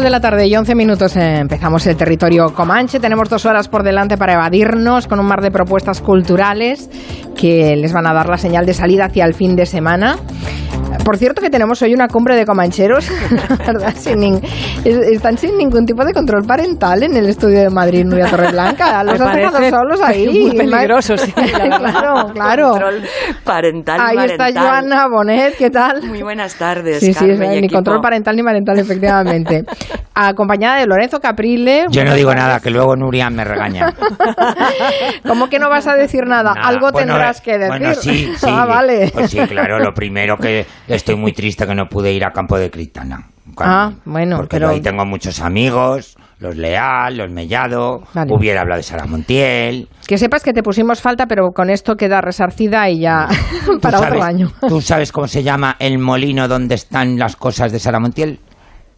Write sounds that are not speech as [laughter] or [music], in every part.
4 de la tarde y 11 minutos empezamos el territorio Comanche. Tenemos dos horas por delante para evadirnos con un mar de propuestas culturales que les van a dar la señal de salida hacia el fin de semana. Por cierto que tenemos hoy una cumbre de comancheros, [laughs] ¿verdad? están sin ningún tipo de control parental en el estudio de Madrid, Nuria Torreblanca. [laughs] Los has dejado solos ahí. Muy peligroso, sí. claro, [laughs] claro. Control parental Ahí está Joana Bonet, ¿qué tal? Muy buenas tardes, Sí, sí, ni control parental ni parental, efectivamente. Acompañada de Lorenzo Caprile. Yo no digo nada, que luego Nuria me regaña. ¿Cómo que no vas a decir nada? Algo tendrás que decir. Bueno, sí, sí. Ah, vale. Pues sí, claro, lo primero que estoy muy triste que no pude ir a Campo de Cristana. ah, bueno, porque ahí tengo muchos amigos, los Leal, los Mellado, hubiera hablado de Sara Montiel. Que sepas que te pusimos falta, pero con esto queda resarcida y ya [laughs] para otro año. ¿Tú sabes cómo se llama el molino donde están las cosas de Sara Montiel?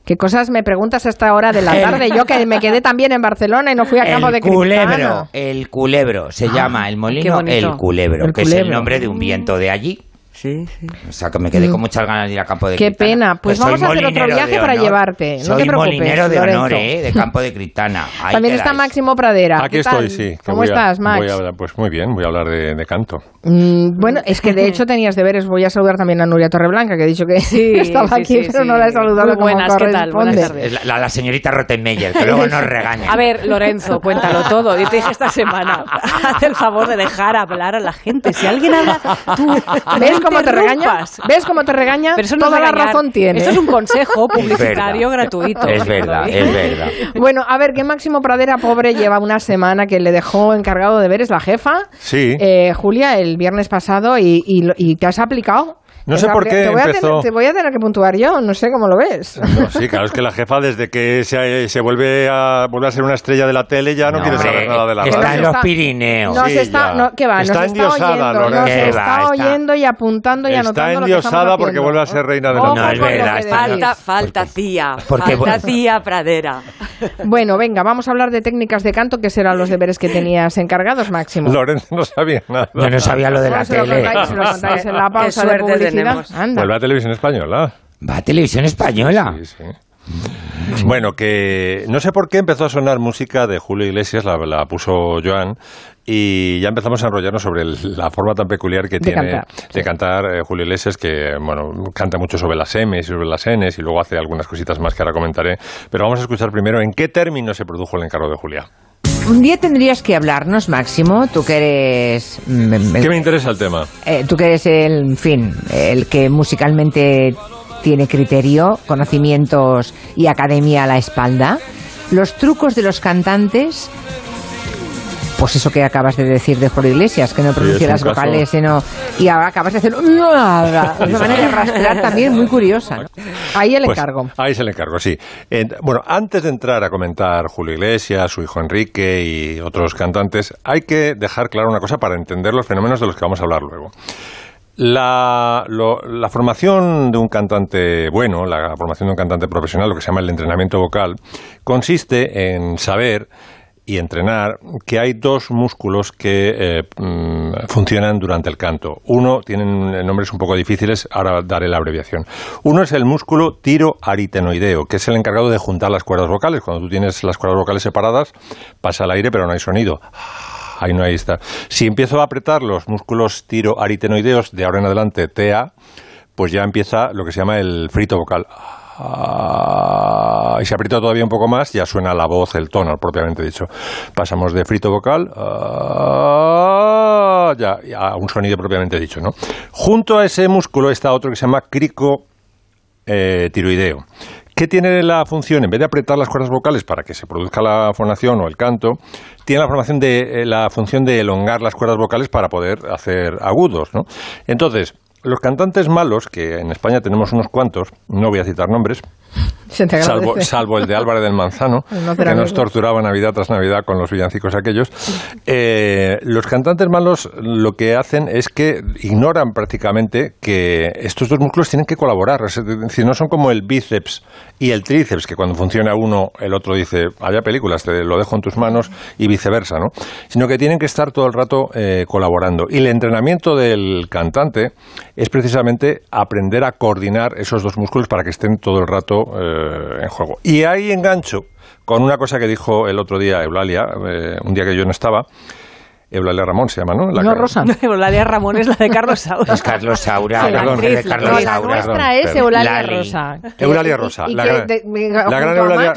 ¿Qué cosas me preguntas a esta hora de la tarde? Yo que me quedé también en Barcelona y no fui a Campo de Culebro, El Culebro, se ah, llama el molino El Culebro, que es el nombre de un viento de allí. Sí, sí. O sea, que me quedé con muchas ganas de ir a Campo de Qué pena. Pues vamos a hacer otro viaje para llevarte. No soy te preocupes, molinero de honor, ¿eh? De Campo de Cristana. [laughs] También está Máximo Pradera. Aquí estoy, sí. ¿Cómo estás, Max? pues muy bien, voy a hablar de canto. Mm, bueno, es que de hecho tenías deberes. Voy a saludar también a Nuria Torreblanca, que he dicho que sí, [laughs] estaba aquí, pero no la he saludado Muy buenas, ¿qué tal? Buenas tardes. La, la, señorita Rottenmeier, que luego nos regaña. A ver, Lorenzo, cuéntalo todo. Yo te dije esta semana, [laughs] haz el favor de dejar hablar a la gente. Si alguien habla, tú ¿Ves cómo te regaña? ¿Ves cómo te regaña? Pero eso Toda la razón tiene. Esto es un consejo [laughs] publicitario gratuito. Es verdad, es verdad. Bueno, a ver, ¿qué Máximo Pradera, pobre, [laughs] lleva una semana que le dejó encargado de deberes la jefa? Sí. Eh, Julia, el viernes pasado y, y, te has aplicado. No sé por qué te voy, empezó... a tener, te voy a tener que puntuar yo, no sé cómo lo ves. sí, claro, es que la jefa desde que se, se vuelve, a, vuelve a ser una estrella de la tele ya no, quiere saber nada de la radio. Está en los Pirineos. Nos está, no, ¿qué va? Está endiosada, oyendo, nos está oyendo y apuntando y anotando Está endiosada porque vuelve a ser reina de la tele. No, es verdad. Falta, falta Cía, falta Cía Pradera. Bueno, venga, vamos a hablar de técnicas de canto, que serán los deberes que tenías encargados, Máximo. Lorenzo no sabía nada. Yo no sabía lo de la tele. Se lo contáis en la pausa de Anda va a Televisión Española. Va a Televisión Española. Sí, sí. Bueno, que no sé por qué empezó a sonar música de Julio Iglesias, la, puso Joan, y ya empezamos a enrollarnos sobre la forma tan peculiar que tiene de cantar eh, Julio Iglesias, que bueno, canta mucho sobre las M y sobre las Ns, y luego hace algunas cositas más que ahora comentaré. Pero vamos a escuchar primero en qué términos se produjo el encargo de Julia. Un día tendrías que hablarnos, Máximo, tú que eres... Mm, ¿Qué me interesa el tema? Eh, tú que eres el, en fin, el que musicalmente tiene criterio, conocimientos y academia a la espalda. Los trucos de los cantantes pues eso que acabas de decir de Julio Iglesias, que no pronuncia las vocales, sino, y ahora acabas de hacer una manera de rastrear también muy curiosa. Ahí el pues, encargo. Ahí es el encargo, sí. bueno, antes de entrar a comentar Julio Iglesias, su hijo Enrique y otros cantantes, hay que dejar claro una cosa para entender los fenómenos de los que vamos a hablar luego. La, la, formación de un cantante bueno, la formación de un cantante profesional, lo que se llama el entrenamiento vocal, consiste en saber y entrenar que hay dos músculos que eh, mm, funcionan durante el canto. Uno, tienen nombres un poco difíciles, ahora daré la abreviación. Uno es el músculo tiroaritenoideo, que es el encargado de juntar las cuerdas vocales. Cuando tú tienes las cuerdas vocales separadas, pasa el aire pero no hay sonido. Ahí no hay está. Si empiezo a apretar los músculos tiroaritenoideos de ahora en adelante, TA, pues ya empieza lo que se llama el frito vocal. Ah, y se aprieta todavía un poco más, ya suena la voz, el tono, propiamente dicho. Pasamos de frito vocal ah, ya, a un sonido propiamente dicho. ¿no? Junto a ese músculo está otro que se llama crico eh. ¿Qué tiene la función? En vez de apretar las cuerdas vocales para que se produzca la fonación o el canto, tiene la, de, eh, la función de elongar las cuerdas vocales para poder hacer agudos. ¿no? Entonces, los cantantes malos, que en España tenemos unos cuantos, no voy a citar nombres, [laughs] salvo, salvo, el de Álvarez del Manzano, [laughs] que nos torturaba Navidad tras Navidad con los villancicos aquellos. Eh, los cantantes malos lo que hacen es que ignoran prácticamente que estos dos músculos tienen que colaborar. Es decir, no son como el bíceps y el tríceps, que cuando funciona uno, el otro dice, haya películas, te lo dejo en tus manos y viceversa, ¿no? Sino que tienen que estar todo el rato eh, colaborando. Y el entrenamiento del cantante es precisamente aprender a coordinar esos dos músculos para que estén todo el rato eh, en juego. Y ahí engancho con una cosa que dijo el otro día Eulalia, un día que yo no estaba, Eulalia Ramón se llama, ¿no? La no, Rosa. [laughs] Eulalia Ramón es la de Carlos Saura. Es Carlos Saura. la de Carlos Saura. La nuestra es Eulalia Rosa. Eulalia Rosa. la, gran Eulalia...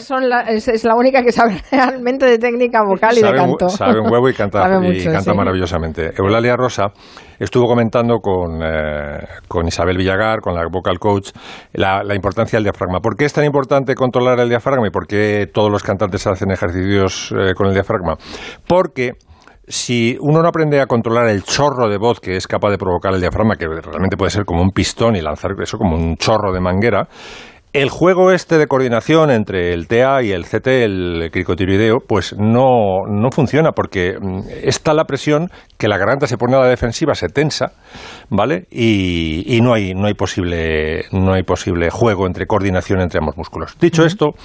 es, la única que sabe [laughs] realmente de técnica vocal y de canto. Sabe un huevo y [laughs] canta, y canta maravillosamente. Eulalia Rosa estuvo comentando con, eh, con Isabel Villagar, con la vocal coach, la, la, importancia del diafragma. ¿Por qué es tan importante controlar el diafragma y por qué todos los cantantes hacen ejercicios eh, con el diafragma? Porque si uno no aprende a controlar el chorro de voz que es capaz de provocar el diafragma, que realmente puede ser como un pistón y lanzar eso como un chorro de manguera, el juego este de coordinación entre el TA y el CT, el cricotiroideo, pues no, no funciona porque mm, está la presión que la garganta se pone a la defensiva, se tensa, ¿vale? Y, no, hay, no, hay posible, no hay posible juego entre coordinación entre ambos músculos. Dicho esto,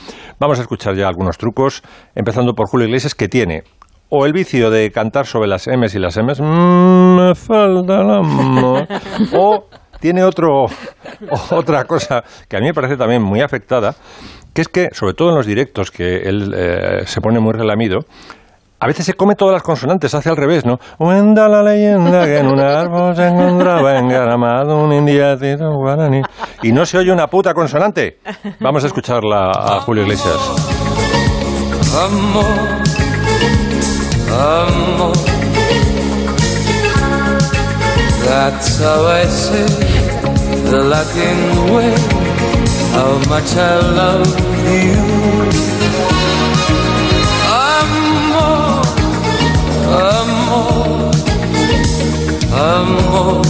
vamos a escuchar ya algunos trucos, empezando por Julio Iglesias, que tiene o el vicio de cantar sobre las M's y las M's, mm, me falta el amor, [laughs] o tiene otro, otra cosa que a mí me parece también muy afectada, que es que, sobre todo en los directos, que él eh, se pone muy relamido, a veces se come todas las consonantes, hace al revés, ¿no? Cuenta la leyenda que en un árbol se encontraba engaramado un indiacito guaraní. Y no se oye una puta consonante. Vamos a escucharla a Julio Iglesias. Amor amor. That's how I say the Latin way, how much I love you. Amor, amor, amor.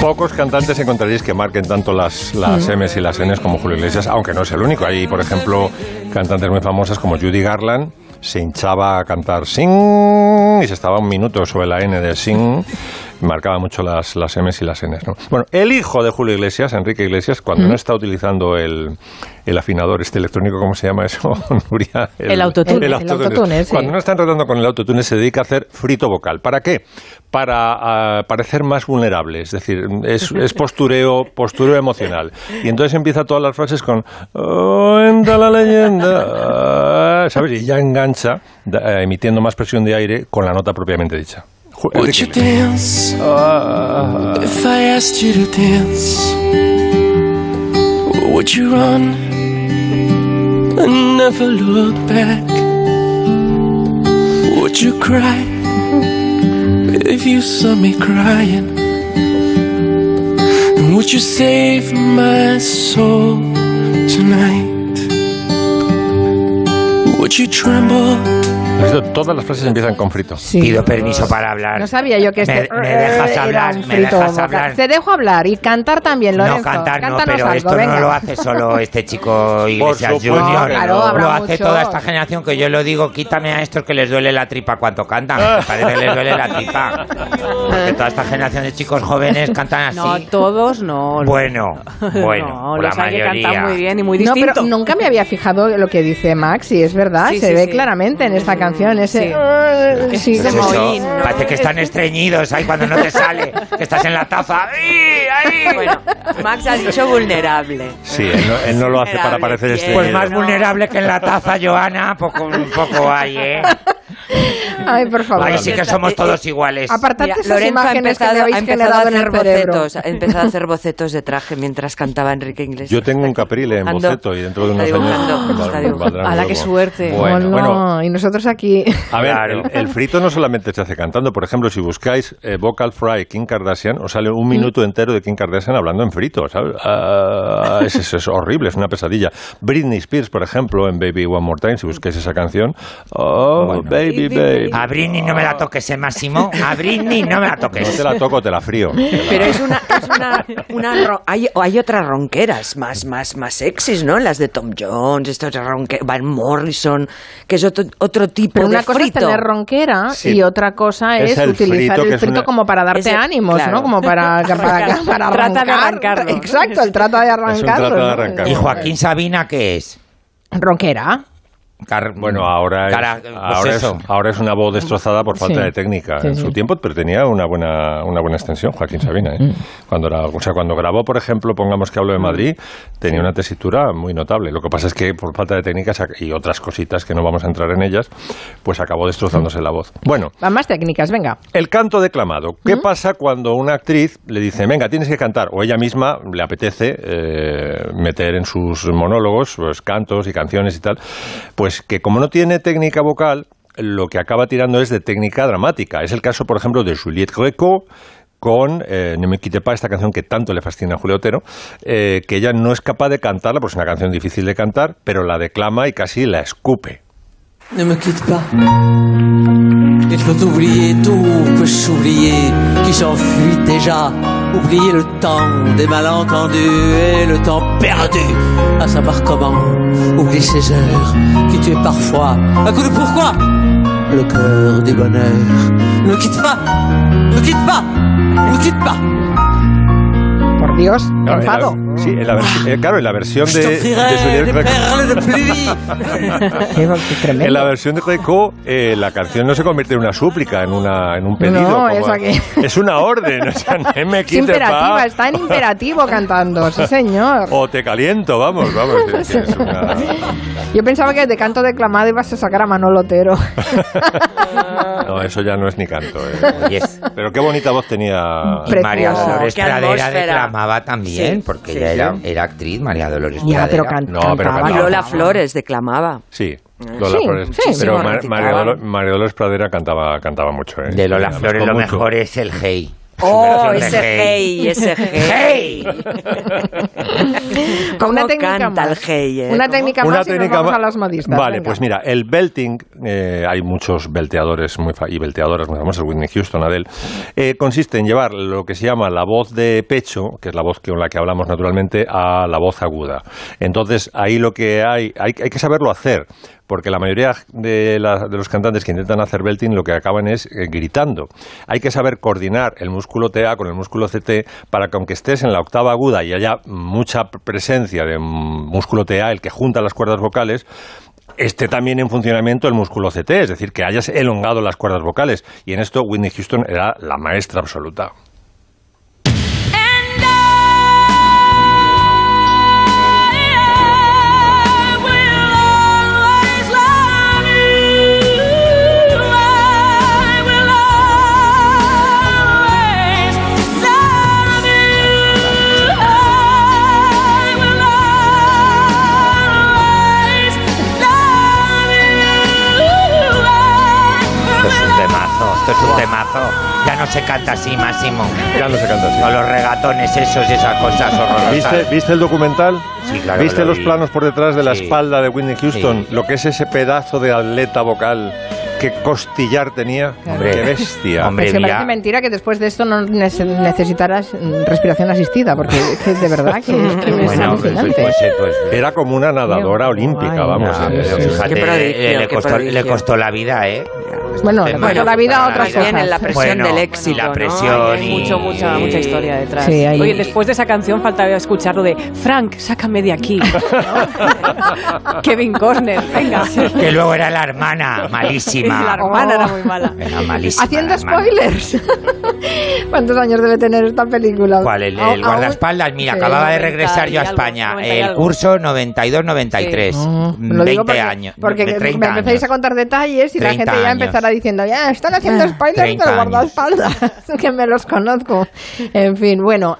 Pocos cantantes encontraréis que marquen tanto las, las mm. M's y las N's como Julio Iglesias, aunque no es el único. Hay, por ejemplo, cantantes muy famosas como Judy Garland, se hinchaba a cantar sing y se estaba un minuto sobre la N de sing [laughs] marcaba mucho las, las M's y las N's. ¿no? Bueno, el hijo de Julio Iglesias, Enrique Iglesias, cuando no está utilizando el, el, afinador este electrónico, ¿cómo se llama eso, [laughs] Nuria? El, autotune. El autotune, Cuando no está tratando con el autotune se dedica a hacer frito vocal. ¿Para qué? Para parecer más vulnerable, es decir, es, es, postureo, postureo emocional. Y entonces empieza todas las frases con oh, entra la leyenda, ¿sabes? Y ya engancha, eh, emitiendo más presión de aire con la nota propiamente dicha. Would you dance uh, if I asked you to dance? Would you run and never look back? Would you cry if you saw me crying? And would you save my soul tonight? Would you tremble? Todas las frases empiezan con frito. Pido permiso para hablar. No sabía yo que este me, dejas hablar, me dejas hablar. Te dejo hablar y cantar también, Lorenzo. No, cantar no, pero esto no lo hace solo este chico Iglesias Junior. Claro, lo hace toda esta generación que yo lo digo, quítame a estos que les duele la tripa cuando cantan. Me parece que les duele la tripa. Porque toda esta generación de chicos jóvenes cantan así. No, todos no. Bueno, [laughs] bueno, la mayoría. muy bien y muy distinto. No, pero nunca me había fijado lo que dice Max y es verdad, se ve claramente en esta canción ese. Sí. Parece que están estreñidos ahí cuando no te sale, que estás en la taza. ¡Ahí! ¡Ahí! Bueno, Max ha dicho vulnerable. Sí, él no, lo hace para parecer estreñido. Pues más vulnerable que en la taza, Joana, poco, un poco hay, ¿eh? [laughs] Ay, por favor. Ahí sí que somos todos iguales. Apartate esas Lorenzo imágenes que me habéis generado en el bocetos, Ha empezado a hacer bocetos de traje mientras cantaba Enrique Inglés. Yo tengo un caprile en boceto y dentro de unos años... A la que suerte. Bueno, bueno, y nosotros aquí... A ver, el, frito no solamente se hace cantando. Por ejemplo, si buscáis eh, Vocal Fry Kim Kardashian, os sale un minuto entero de Kim Kardashian hablando en frito, ¿sabes? Ah, es, es, horrible, es una pesadilla. Britney Spears, por ejemplo, en Baby One More Time, si buscáis esa canción... Oh, baby, baby. A Britney no me la toques, ¿eh, Máximo? A Britney no me la toques. No te la toco, te la frío. [laughs] Pero es una... Es una, una hay, hay, otras ronqueras más, más, más sexys, ¿no? Las de Tom Jones, estos ronqueras, Van Morrison, que es otro, otro tipo Pero una cosa es tener ronquera y otra cosa es, utilizar el frito como para darte ánimos, ¿no? Como para, [laughs] para, para, arrancar. Exacto, el trata de arrancar. ¿Y Joaquín Sabina qué es? Ronquera. Car- Bueno, ahora es, cara- pues ahora, es, eso. ahora es una voz destrozada por falta Sí. de técnica. Sí, en sí. su tiempo, pero tenía una buena, una buena extensión, Joaquín Sabina. ¿eh? Cuando era, o sea, cuando grabó, por ejemplo, pongamos que hablo de Madrid, tenía una tesitura muy notable. Lo que pasa es que por falta de técnica sac- y otras cositas que no vamos a entrar en ellas, pues acabó destrozándose la voz. Bueno, Va, Más técnicas, venga. el canto declamado. ¿Qué pasa cuando una actriz le dice, venga, tienes que cantar? O ella misma le apetece eh, meter en sus monólogos pues, cantos y canciones y tal. Pues que como no tiene técnica vocal, lo que acaba tirando es de técnica dramática. Es el caso, por ejemplo, de Juliette Greco con eh, Ne me quite pas, esta canción que tanto le fascina a Julio Otero, eh, que ella no es capaz de cantarla, porque es una canción difícil de cantar, pero la declama y casi la escupe. Ne me quitte pas. Il faut oublier tout, que s'oublier, qui s'enfuit déjà. Oublier le temps des malentendus et le temps perdu. À savoir comment oublier ces heures qui tuaient parfois. Un coup de pourquoi? Le cœur du bonheur. Ne me quitte pas Ne me quitte pas Ne me quitte pas Por Dios, Claro, en la- enfado. sí, en la, vers- eh, claro, en la versión de, de de. [laughs] En la versión de Greco, eh, la canción no se convierte en una súplica, en, una, en un pedido. No, como- es aquí. [laughs] es una orden. O sea, no me [laughs] Es imperativa, está en imperativo cantando, sí señor. O te caliento, vamos, vamos. es- es una- Yo pensaba que de canto declamado ibas a sacar a Manolo Otero. No, eso ya no es ni canto. eh. Yes. Pero qué bonita voz tenía. María. Dolores Pradera. Declamaba también, Sí, porque sí, ella sí. era, era actriz, María Dolores ya, pero can- No, pero cantaba. Lola. Flores declamaba. Sí, Lola Sí, Flores. sí, pero sí, María, cantaba. Dolo- María Dolores Pradera cantaba, cantaba mucho. eh. De Lola Flores lo mucho- mejor es el Hey. Oh, ese hey, ese hey. [laughs] Con una ¿Cómo técnica canta más. el hey, eh? Una ¿Cómo? técnica Una más y nos técnica vamos a las modistas. Vale, venga. pues mira, el belting, eh, hay muchos belteadores muy fa- y belteadoras muy famosos, Whitney Houston, Adele, eh, consiste en llevar lo que se llama la voz de pecho, que es la voz con la que hablamos naturalmente, a la voz aguda. Entonces, ahí lo que hay, hay, hay que saberlo hacer, porque la mayoría de, de los cantantes que intentan hacer belting lo que acaban es eh, gritando. Hay que saber coordinar el músculo TA con el músculo CT para que aunque estés en la octava aguda y haya mucha presencia de músculo TA, el que junta las cuerdas vocales, esté también en funcionamiento el músculo CT, es decir, que hayas elongado las cuerdas vocales. Y en esto Whitney Houston era la maestra absoluta. Canta así, Máximo. Ya no se canta así. Con los regatones esos y esas cosas horrorosas. ¿Viste, ¿Viste el documental? Sí, claro ¿Viste lo los vi. planos por detrás de la Sí. espalda de Whitney Houston? Sí. Lo que es ese pedazo de atleta vocal, qué costillar tenía. Hombre. qué bestia. Hombre, que mira. parece mentira que después de esto no nece- necesitaras respiración asistida, porque es que de verdad que, que es Bueno, pues, alucinante. pues, eh, pues, Era como una nadadora olímpica, vamos. no, eh, pero eh, fíjate, Qué prodigio, eh, le, costó, prodigio. le costó la vida, ¿eh? Bueno, le costó la vida a otras cosas. en la presión Bueno, del éxito, la ¿no? presión Hay y- mucho, mucha, mucha historia detrás. Sí, hay- Oye, después de esa canción faltaba escuchar lo de Frank, sácame de aquí. [laughs] [laughs] Kevin Costner, venga. Que luego era la hermana, malísima. La hermana era muy mala. Era malísima. Haciendo spoilers. [laughs] ¿Cuántos años debe tener esta película? ¿Cuál? El, guardaespaldas. Mira, Sí. acababa de 90 regresar yo a algo, España. 90 y El algo. curso 92-93. No, Mm, lo 20 digo porque, años. Porque me 30 empezáis a contar detalles y la 30 gente ya años. empezará diciendo, ya, están haciendo spoilers 30 del guardaespaldas, [laughs] que me los conozco. En fin, bueno,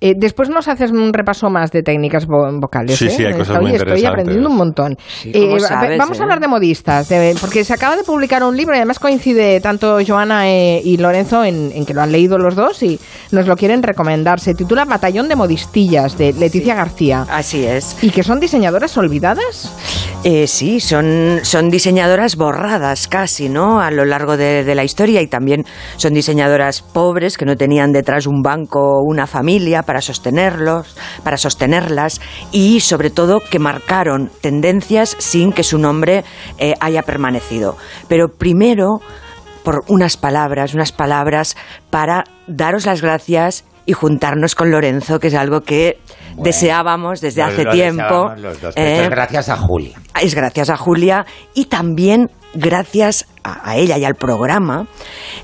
eh, después nos haces un repaso más de técnicas vo- vocales. Sí, ¿eh? sí, hay cosas muy Estoy aprendiendo un montón. ¿cómo Eh, sabes, vamos eh? a hablar de modistas, de- porque se acaba de publicar un libro y además coincide tanto Joana eh, y Lorenzo en, en que lo han leído los dos y nos lo quieren recomendar. Se titula Batallón de Modistillas, de Leticia García. Así es. ¿Y que son diseñadoras olvidadas? Eh, sí, son, son diseñadoras borradas casi, ¿no? A lo largo de, de la historia y también son diseñadoras pobres que no tenían detrás un banco o una familia para sostenerlos, para sostenerlas y sobre todo que marcaron tendencias sin que su nombre eh, haya permanecido. Pero primero por unas palabras, unas palabras para daros las gracias y juntarnos con Lorenzo, que es algo que deseábamos desde hace tiempo. los dos, esto ¿eh? es gracias a Julia. es gracias a Julia y también gracias a, ella y al programa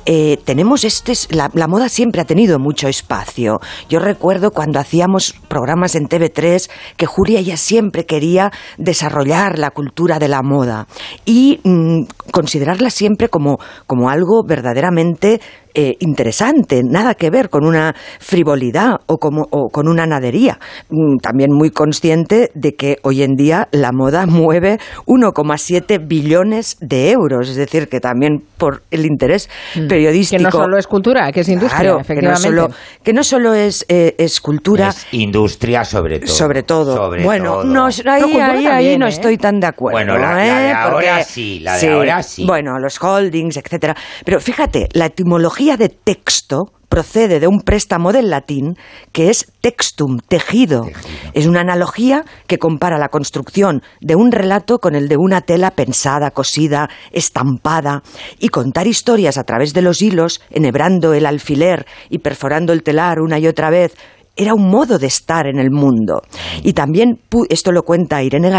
eh, tenemos este la, la moda siempre ha tenido mucho espacio yo recuerdo cuando hacíamos programas en TV3 que Julia ya siempre quería desarrollar la cultura de la moda y mm, considerarla siempre como, como algo verdaderamente eh, interesante, nada que ver con una frivolidad o, como, o con una nadería. Mm, También muy consciente de que hoy en día la moda [laughs] mueve 1,7 billones de euros, es decir, que también por el interés periodístico. Mm. Que no solo es cultura, que es industria, Claro, que no efectivamente. solo, que no solo es, eh, es cultura, Es industria sobre todo. sobre todo. Sobre bueno, todo. no, ahí, ahí, ahí también, no ¿eh? estoy tan de acuerdo. Bueno, la- la de ¿eh? ahora Porque- sí, la de ahora sí. Bueno, los holdings, etcétera. Pero fíjate, la etimología de texto procede de un préstamo del latín que es textum, tejido. Es una analogía que compara la construcción de un relato con el de una tela pensada, cosida, estampada, y contar historias a través de los hilos, enhebrando el alfiler y perforando el telar una y otra vez, era un modo de estar en el mundo. Y también, esto lo cuenta Irene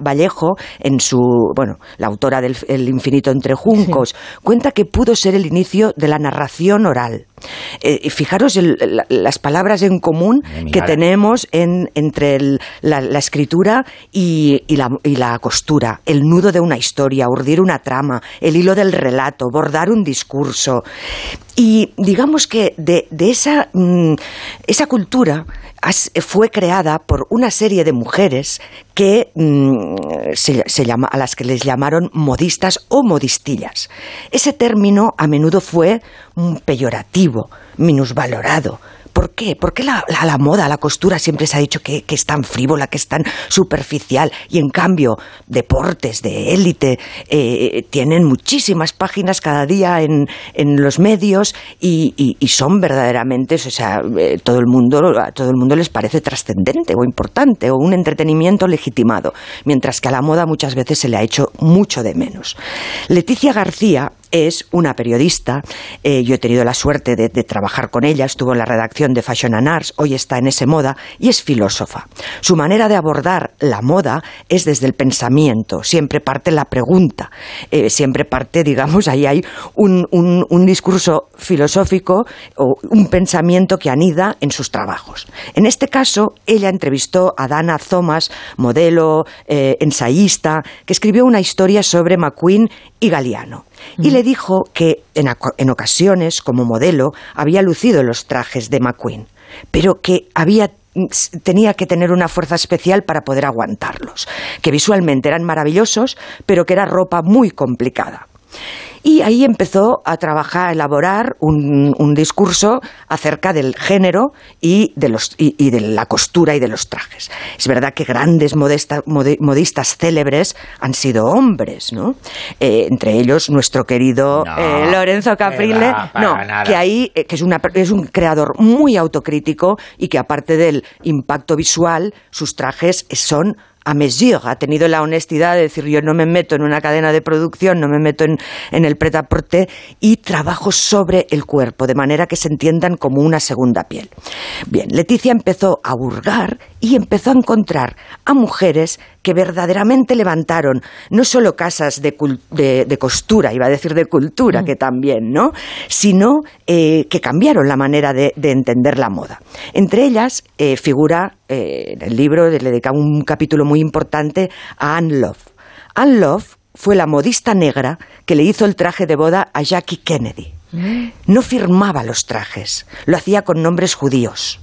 Vallejo en su, bueno, la autora del El infinito entre juncos, cuenta que pudo ser el inicio de la narración oral. Eh, y fijaros el- la- las palabras en común que tenemos en- entre el- la, la escritura y, y la, y la costura, el nudo de una historia, urdir una trama, el hilo del relato, bordar un discurso. Y digamos que de, esa, mm, esa cultura fue creada por una serie de mujeres que mm, se, se llama, a las que les llamaron modistas o modistillas. Ese término a menudo fue mm, peyorativo, minusvalorado. ¿Por qué? Porque la, la- la moda, la costura siempre se ha dicho que, que es tan frívola, que es tan superficial y en cambio deportes de élite eh, tienen muchísimas páginas cada día en, en los medios y, y- y son verdaderamente, o sea, eh, todo el mundo, a todo el mundo les parece trascendente o importante o un entretenimiento legitimado, mientras que a la moda muchas veces se le ha hecho mucho de menos. Leticia García es una periodista, eh, yo he tenido la suerte de, trabajar con ella, estuvo en la redacción de Fashion and Arts, hoy está en ese moda y es filósofa. Su manera de abordar la moda es desde el pensamiento, siempre parte la pregunta, eh, siempre parte, digamos, ahí hay un discurso filosófico o un pensamiento que anida en sus trabajos. En este caso, ella entrevistó a Dana Thomas, modelo, eh, ensayista, que escribió una historia sobre McQueen y Galeano. Y le dijo que en, en ocasiones, como modelo, había lucido los trajes de McQueen, pero que había tenía que tener una fuerza especial para poder aguantarlos, que visualmente eran maravillosos, pero que era ropa muy complicada. Y ahí empezó a trabajar, a elaborar un, un discurso acerca del género y de, los, y, y de la costura y de los trajes. Es verdad que grandes modesta- mode- modistas célebres han sido hombres, ¿no? Eh, entre ellos nuestro querido No, eh, Lorenzo Caprile, va, no, nada. que ahí eh, que es, una, es un creador muy autocrítico y que aparte del impacto visual, sus trajes son a mesure, ha tenido la honestidad de decir yo no me meto en una cadena de producción, no me meto en, en el pret porter y trabajo sobre el cuerpo, de manera que se entiendan como una segunda piel. Bien, Leticia empezó a hurgar y empezó a encontrar a mujeres que verdaderamente levantaron no solo casas de, de- de costura, iba a decir de cultura, que también, ¿no? Sino eh, que cambiaron la manera de, de entender la moda. Entre ellas eh, figura eh, en el libro, le dedica un capítulo muy importante a Anne Love. Anne Love fue la modista negra que le hizo el traje de boda a Jackie Kennedy. No firmaba los trajes, lo hacía con nombres judíos,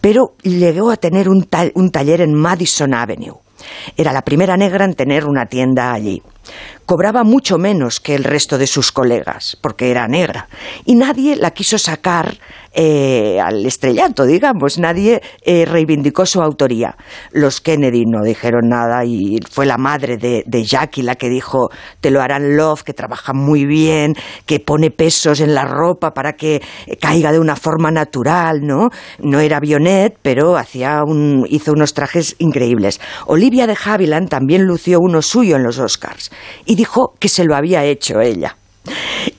pero llegó a tener un, un taller en Madison Avenue. Era la primera negra en tener una tienda allí. Cobraba mucho menos que el resto de sus colegas, porque era negra, y nadie la quiso sacar eh, al estrellato, digamos, nadie eh, reivindicó su autoría. Los Kennedy no dijeron nada y fue la madre de, Jackie la que dijo, te lo harán Love, que trabaja muy bien, que pone pesos en la ropa para que caiga de una forma natural, ¿no? No era Bionet, pero hacía un, hizo unos trajes increíbles. Olivia de Havilland también lució uno suyo en los Oscars dijo que se lo había hecho ella.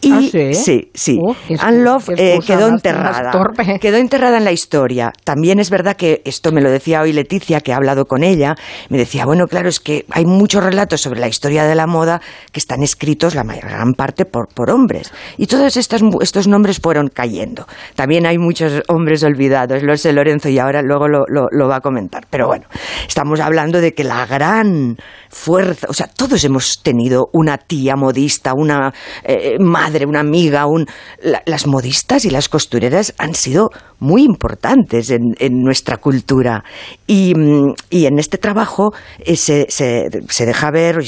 Y ¿Ah, sí? sí, sí. Anne Love eh, quedó enterrada. [laughs] Quedó enterrada en la historia. También es verdad que esto me lo decía hoy Leticia, que ha hablado con ella. Me decía, bueno, claro, es que hay muchos relatos sobre la historia de la moda que están escritos la mayor- gran parte por, por hombres. Y todos estos, estos nombres fueron cayendo. También hay muchos hombres olvidados, lo sé Lorenzo y ahora luego lo, lo- lo va a comentar. Pero bueno, estamos hablando de que la gran fuerza, o sea, todos hemos tenido una tía modista, una eh, madre, una amiga, un, la- las modistas y las costureras han sido muy importantes en, nuestra cultura. Y, mm, y en este trabajo eh, se, se- deja ver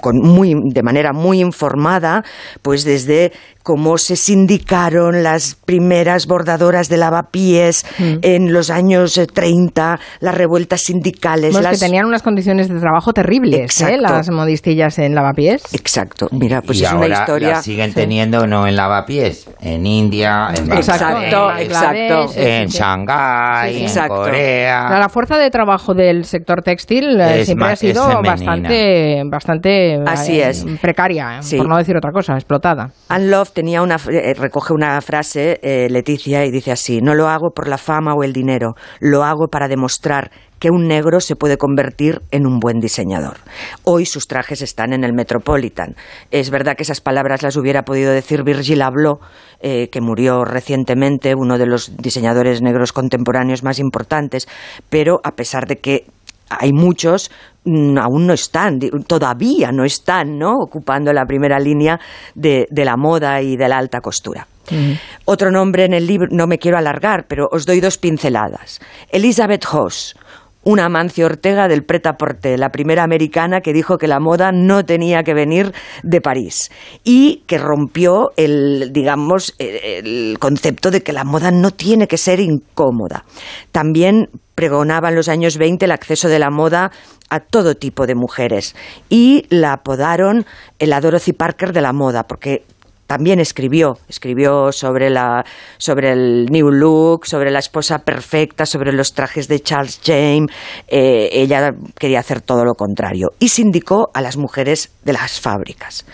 con muy, de manera muy informada, pues desde cómo se sindicaron las primeras bordadoras de lavapiés en los años eh, 30, las revueltas sindicales. Las- que tenían unas condiciones de trabajo terribles, ¿eh? Las modistillas en lavapiés. Exacto, mira, pues y es ahora una historia. la siguen teniendo no en lavapiés, en India, en Exacto, Bangladesh, exacto. en Shanghái, Sí, sí. en. Corea. La, la fuerza de trabajo del sector textil eh, Es siempre ha sido bastante, bastante Así eh, es. precaria, eh, Sí. por no decir otra cosa, explotada. Anne Love tenía una, eh, recoge una frase, eh, Leticia, y dice así, no lo hago por la fama o el dinero, lo hago para demostrar que un negro se puede convertir en un buen diseñador. Hoy sus trajes están en el Metropolitan. Es verdad que esas palabras las hubiera podido decir Virgil Abloh, eh, que murió recientemente, uno de los diseñadores negros contemporáneos más importantes, pero a pesar de que hay muchos mm, aún no están, todavía no están, ¿no? Ocupando la primera línea de, de la moda y de la alta costura. Otro nombre en el libro, no me quiero alargar, pero os doy dos pinceladas. Elizabeth Hoss, una Amancio Ortega del Pret-a-Porter, la primera americana que dijo que la moda no tenía que venir de París y que rompió el, digamos, el concepto de que la moda no tiene que ser incómoda. También pregonaba en los años 20 el acceso de la moda a todo tipo de mujeres y la apodaron la Dorothy Parker de la moda porque también escribió, escribió sobre, la, sobre el New Look, sobre la esposa perfecta, sobre los trajes de Charles James. Eh, ella quería hacer todo lo contrario y sindicó a las mujeres de las fábricas.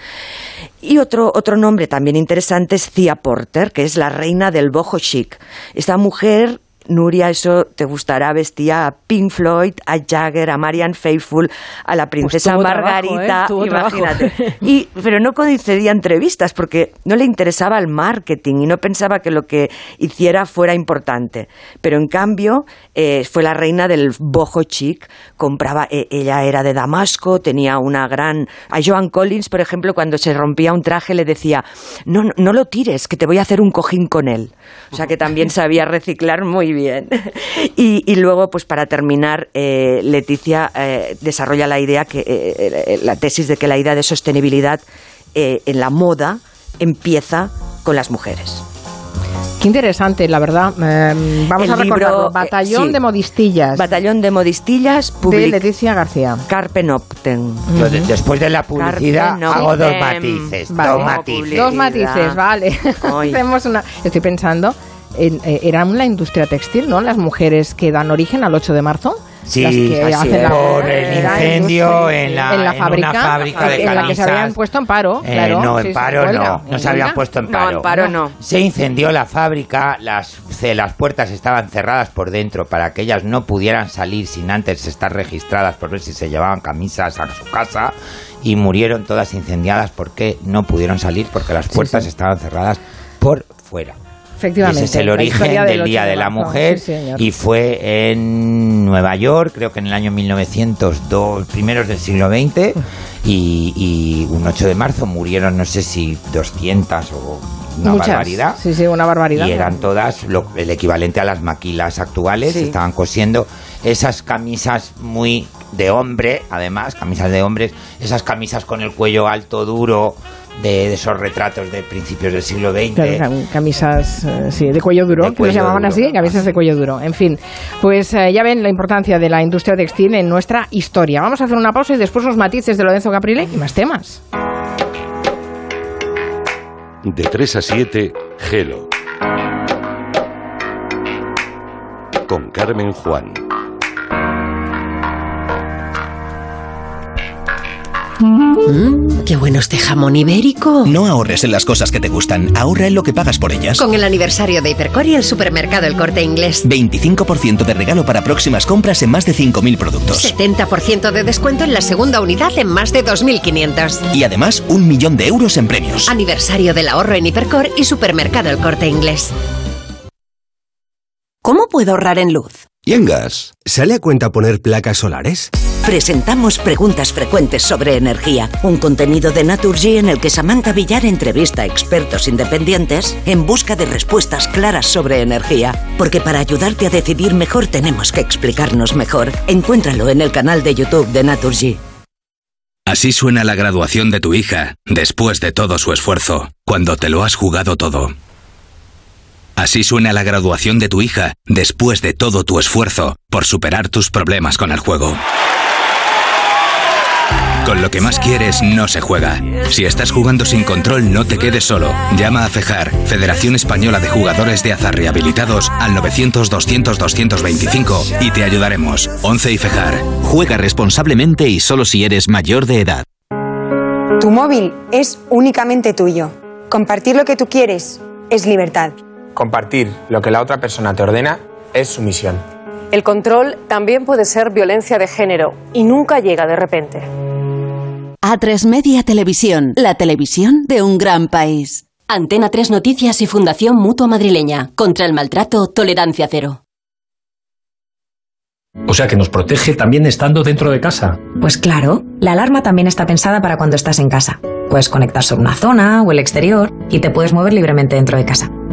Y otro, otro nombre también interesante es Thea Porter, que es la reina del boho chic. Esta mujer Nuria, eso te gustará, vestía a Pink Floyd, a Jagger, a Marianne Faithfull, a la princesa Pues trabajo, Margarita, ¿eh? Imagínate. [laughs] Y, pero no concedía entrevistas porque no le interesaba el marketing y no pensaba que lo que hiciera fuera importante. Pero en cambio eh, fue la reina del boho chic, compraba, eh, ella era de Damasco, tenía una gran... A Joan Collins, por ejemplo, cuando se rompía un traje le decía, no, no, no lo tires, que te voy a hacer un cojín con él. O sea que también sabía reciclar muy bien. [laughs] Y, y luego, pues para terminar, eh, Leticia eh, desarrolla la idea, que eh, eh, la tesis de que la idea de sostenibilidad eh, en la moda empieza con las mujeres. Qué interesante, la verdad. Eh, vamos El a libro, recordarlo. eh, Batallón sí. de modistillas Batallón de modistillas de Leticia García. Carpe Noctem. Yo de- después de la publicidad hago dos matices. Vale. Dos matices. Dos matices, vale. [laughs] Hacemos una. Estoy pensando. En, eh, era la industria textil, ¿no? Las mujeres que dan origen al 8 de marzo. Sí, las que así hacen es. la- por el incendio en la, en la en fábrica, una fábrica de en la que se habían puesto en paro. Eh, claro, no, en sí, paro no, no en se habían puesto en No, paro. en paro no. Se incendió la fábrica, las, las puertas estaban cerradas por dentro para que ellas no pudieran salir sin antes estar registradas por ver si se llevaban camisas a su casa y murieron todas incendiadas porque no pudieron salir porque las puertas estaban cerradas por fuera. Efectivamente. Ese es el origen del 8 Día de la Mujer sí, y fue en Nueva York, creo que en el año 1902, primeros del siglo XX, [laughs] y, y un 8 de marzo murieron, no sé si 200 o una Muchas. barbaridad. Sí, sí, una barbaridad. Y eran todas lo- el equivalente a las maquilas actuales. Sí. Estaban cosiendo esas camisas muy de hombre, además, camisas de hombres, esas camisas con el cuello alto, duro, de, de esos retratos de principios del siglo XX. Claro, cam- camisas eh, sí, de cuello duro, De que los llamaban duro, así, camisas así. de cuello duro. En fin, pues eh, ya ven la importancia de la industria textil en nuestra historia. Vamos a hacer una pausa y después los matices de Lorenzo Caprile y más temas. De 3 a 7, Gelo. Con Carmen Juan. Mmm, qué bueno este jamón ibérico. No ahorres en las cosas que te gustan, ahorra en lo que pagas por ellas. Con el aniversario de Hipercor y el supermercado El Corte Inglés. 25% de regalo para próximas compras en más de 5.000 productos. 70% de descuento en la segunda unidad en más de 2.500. Y además, un millón de euros en premios. Aniversario del ahorro en Hipercor y supermercado El Corte Inglés. ¿Cómo puedo ahorrar en luz? ¿Y en gas? ¿Sale a cuenta poner placas solares? Presentamos Preguntas Frecuentes sobre Energía, un contenido de Naturgy en el que Samantha Villar entrevista a expertos independientes en busca de respuestas claras sobre energía. Porque para ayudarte a decidir mejor tenemos que explicarnos mejor. Encuéntralo en el canal de YouTube de Naturgy. Así suena la graduación de tu hija, después de todo su esfuerzo, cuando te lo has jugado todo. Así suena la graduación de tu hija, después de todo tu esfuerzo, por superar tus problemas con el juego. Con lo que más quieres no se juega. Si estás jugando sin control, no te quedes solo. Llama a FEJAR, Federación Española de Jugadores de Azar Rehabilitados, al 900-200-225 y te ayudaremos. 11 y FEJAR. Juega responsablemente y solo si eres mayor de edad. Tu móvil es únicamente tuyo. Compartir lo que tú quieres es libertad. Compartir lo que la otra persona te ordena es sumisión. El control también puede ser violencia de género y nunca llega de repente. A3 Media Televisión, la televisión de un gran país. Antena 3 Noticias y Fundación Mutua Madrileña. Contra el maltrato, tolerancia cero. O sea que nos protege también estando dentro de casa. Pues claro, la alarma también está pensada para cuando estás en casa. Puedes conectar sobre una zona o el exterior y te puedes mover libremente dentro de casa.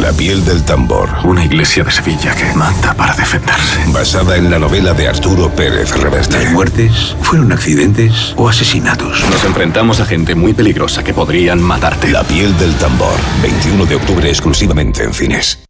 La piel del tambor. Una iglesia de Sevilla que mata para defenderse. Basada en la novela de Arturo Pérez Reverte. ¿Las muertes fueron accidentes o asesinatos? Nos enfrentamos a gente muy peligrosa que podrían matarte. La piel del tambor. 21 de octubre exclusivamente en cines.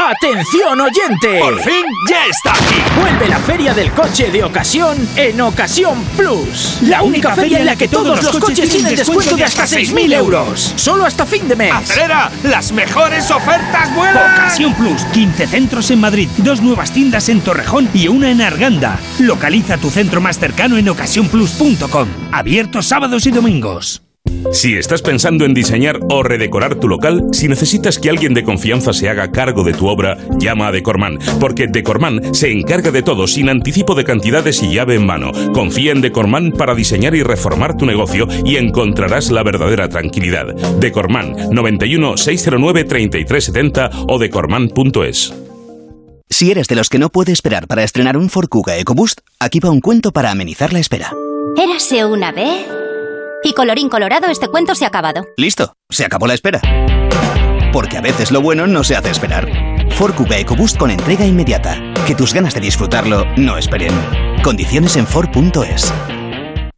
¡Atención oyente! ¡Por fin ya está aquí! Vuelve la feria del coche de ocasión en Ocasión Plus. La única feria en la que todos los coches tienen descuento de hasta 6.000 euros. Solo hasta fin de mes. ¡Acelera! ¡Las mejores ofertas vuelan! Ocasión Plus. 15 centros en Madrid, dos nuevas tiendas en Torrejón y una en Arganda. Localiza tu centro más cercano en ocasiónplus.com. Abiertos sábados y domingos. Si estás pensando en diseñar o redecorar tu local, si necesitas que alguien de confianza se haga cargo de tu obra, llama a Decorman, porque Decorman se encarga de todo sin anticipo de cantidades y llave en mano. Confía en Decorman para diseñar y reformar tu negocio y encontrarás la verdadera tranquilidad. Decorman 91 609 3370 o decorman.es. Si eres de los que no puede esperar para estrenar un Ford Kuga EcoBoost, aquí va un cuento para amenizar la espera. Érase una vez y colorín colorado, este cuento se ha acabado. Listo, se acabó la espera. Porque a veces lo bueno no se hace esperar. Ford Kuga EcoBoost con entrega inmediata. Que tus ganas de disfrutarlo no esperen. Condiciones en Ford.es.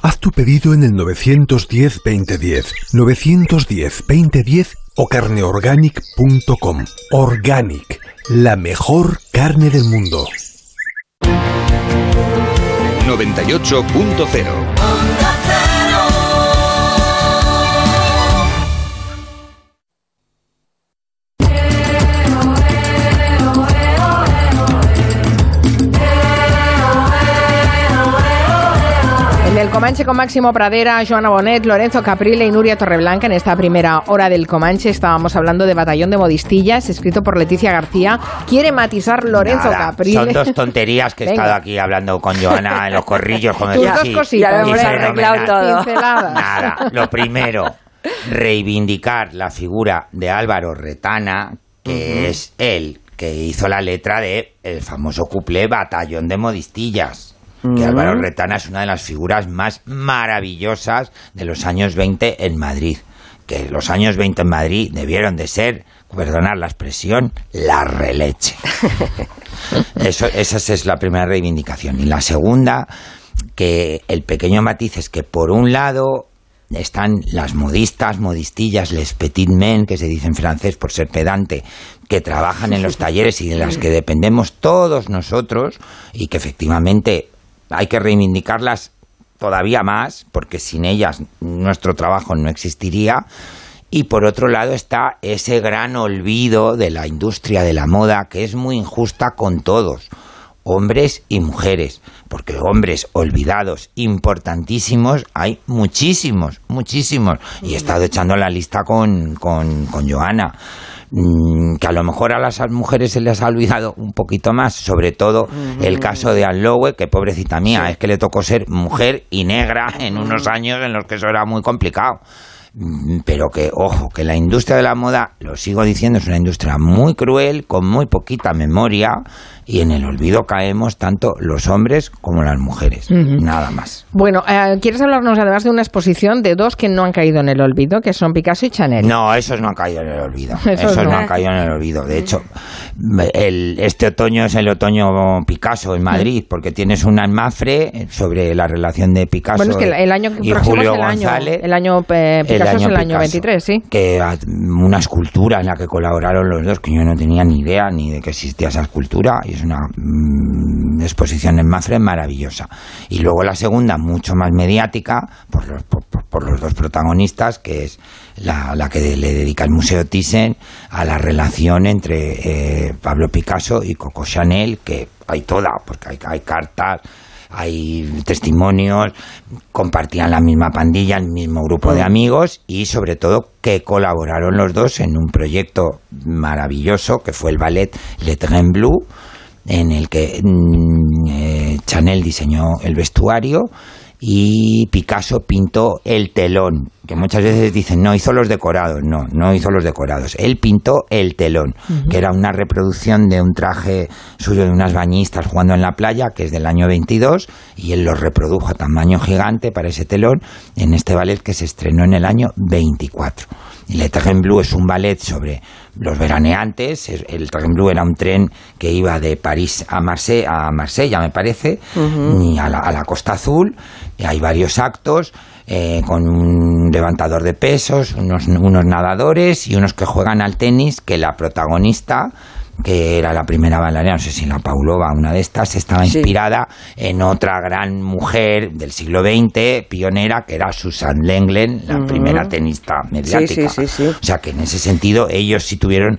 Haz tu pedido en el 910-2010, 910-2010 o carneorganic.com. Organic, la mejor carne del mundo. 98.0 Comanche con Máximo Pradera, Joana Bonet, Lorenzo Caprile y Nuria Torreblanca. En esta primera hora del Comanche estábamos hablando de Batallón de Modistillas, escrito por Leticia García. Quiere matizar Lorenzo Nada, Caprile. Son dos tonterías que he Venga. estado aquí hablando con Joana en los corrillos. Como Tus dos cositas. Ya lo hemos fenomenal. arreglado todo. Pinceladas. Nada, lo primero, reivindicar la figura de Álvaro Retana, que es él que hizo la letra de el famoso cuplé Batallón de Modistillas. Que. Álvaro Retana es una de las figuras más maravillosas de los años 20 en Madrid. Que los años 20 en Madrid debieron de ser, perdonar la expresión, la releche. [laughs] Eso, esa es la primera reivindicación. Y la segunda, que el pequeño matiz es que por un lado están las modistas, modistillas, les petit men, que se dice en francés por ser pedante, que trabajan en los talleres y de las que [laughs] dependemos todos nosotros y que efectivamente hay que reivindicarlas todavía más, porque sin ellas nuestro trabajo no existiría. Y por otro lado está ese gran olvido de la industria de la moda, que es muy injusta con todos, hombres y mujeres, porque hombres olvidados importantísimos hay muchísimos, muchísimos. Y he estado echando la lista con, con, con Joana. Mm, que a lo mejor a las mujeres se les ha olvidado un poquito más, sobre todo el caso de Anne Lowe, que pobrecita mía, es que le tocó ser mujer y negra en unos años en los que eso era muy complicado. Mm, Pero que, ojo, que la industria de la moda, lo sigo diciendo, es una industria muy cruel, con muy poquita memoria, y en el olvido caemos tanto los hombres como las mujeres. Nada más. Bueno, eh, ¿quieres hablarnos además de una exposición de dos que no han caído en el olvido, que son Picasso y Chanel? No, esos no han caído en el olvido. [laughs] Esos Esos, no. han caído en el olvido. De hecho, el- este otoño es el otoño Picasso en Madrid, porque tienes una en Mafre sobre la relación de Picasso Bueno, es que el, el año y Julio es el año, González. el año eh, Picasso es el año Picasso. 23, sí. que una escultura en la que colaboraron los dos, que yo no tenía ni idea ni de que existía esa escultura, y es una mm, exposición en Mafre maravillosa. Y luego la segunda, mucho más mediática, por los, por, los dos protagonistas, que es la, la que le dedica el Museo Thyssen a la relación entre eh, Pablo Picasso y Coco Chanel, que hay toda, porque hay, hay cartas, hay testimonios, compartían la misma pandilla, el mismo grupo de amigos y sobre todo que colaboraron los dos en un proyecto maravilloso que fue el ballet Le Train Bleu, en el que mm, eh, Chanel diseñó el vestuario y Picasso pintó el telón, que muchas veces dicen, no hizo los decorados, no, no hizo los decorados, él pintó el telón, que era una reproducción de un traje suyo de unas bañistas jugando en la playa, que es del año 22, y él lo reprodujo a tamaño gigante para ese telón en este ballet que se estrenó en el año 24. Y Le Bleu es un ballet sobre los veraneantes. Es- El Train Bleu era un tren que iba de París a Marsella, a Marsella me parece, Ujú. y a la, a la Costa Azul. Y hay varios actos eh, con un levantador de pesos, unos, unos nadadores y unos que juegan al tenis, que la protagonista que era la primera bailarina, no sé si la Paulova, una de estas, estaba inspirada en otra gran mujer del siglo XX, pionera, que era Susan Lenglen, la primera tenista mediática. sí, sí, sí. O sea que en ese sentido ellos sí tuvieron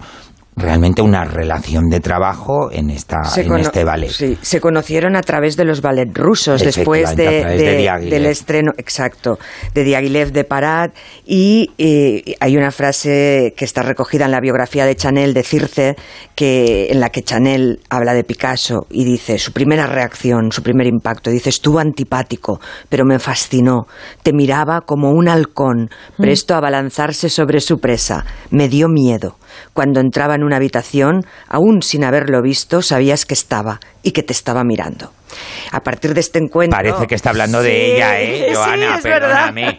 realmente una relación de trabajo en esta Se en este ballet. Sí, se conocieron a través de los ballet rusos, después de, de del estreno, exacto, de Diaghilev de Parat. Y eh, hay una frase que está recogida en la biografía de Chanel de Circe, que, en la que Chanel habla de Picasso y dice su primera reacción, su primer impacto. Dice, estuvo antipático, pero me fascinó. Te miraba como un halcón, presto a balanzarse sobre su presa. Me dio miedo. Cuando entraba en una habitación, aún sin haberlo visto, sabías que estaba y que te estaba mirando. A partir de este encuentro... Parece que está hablando de Sí, ella, ¿eh? sí, Joana, es verdad. perdóname.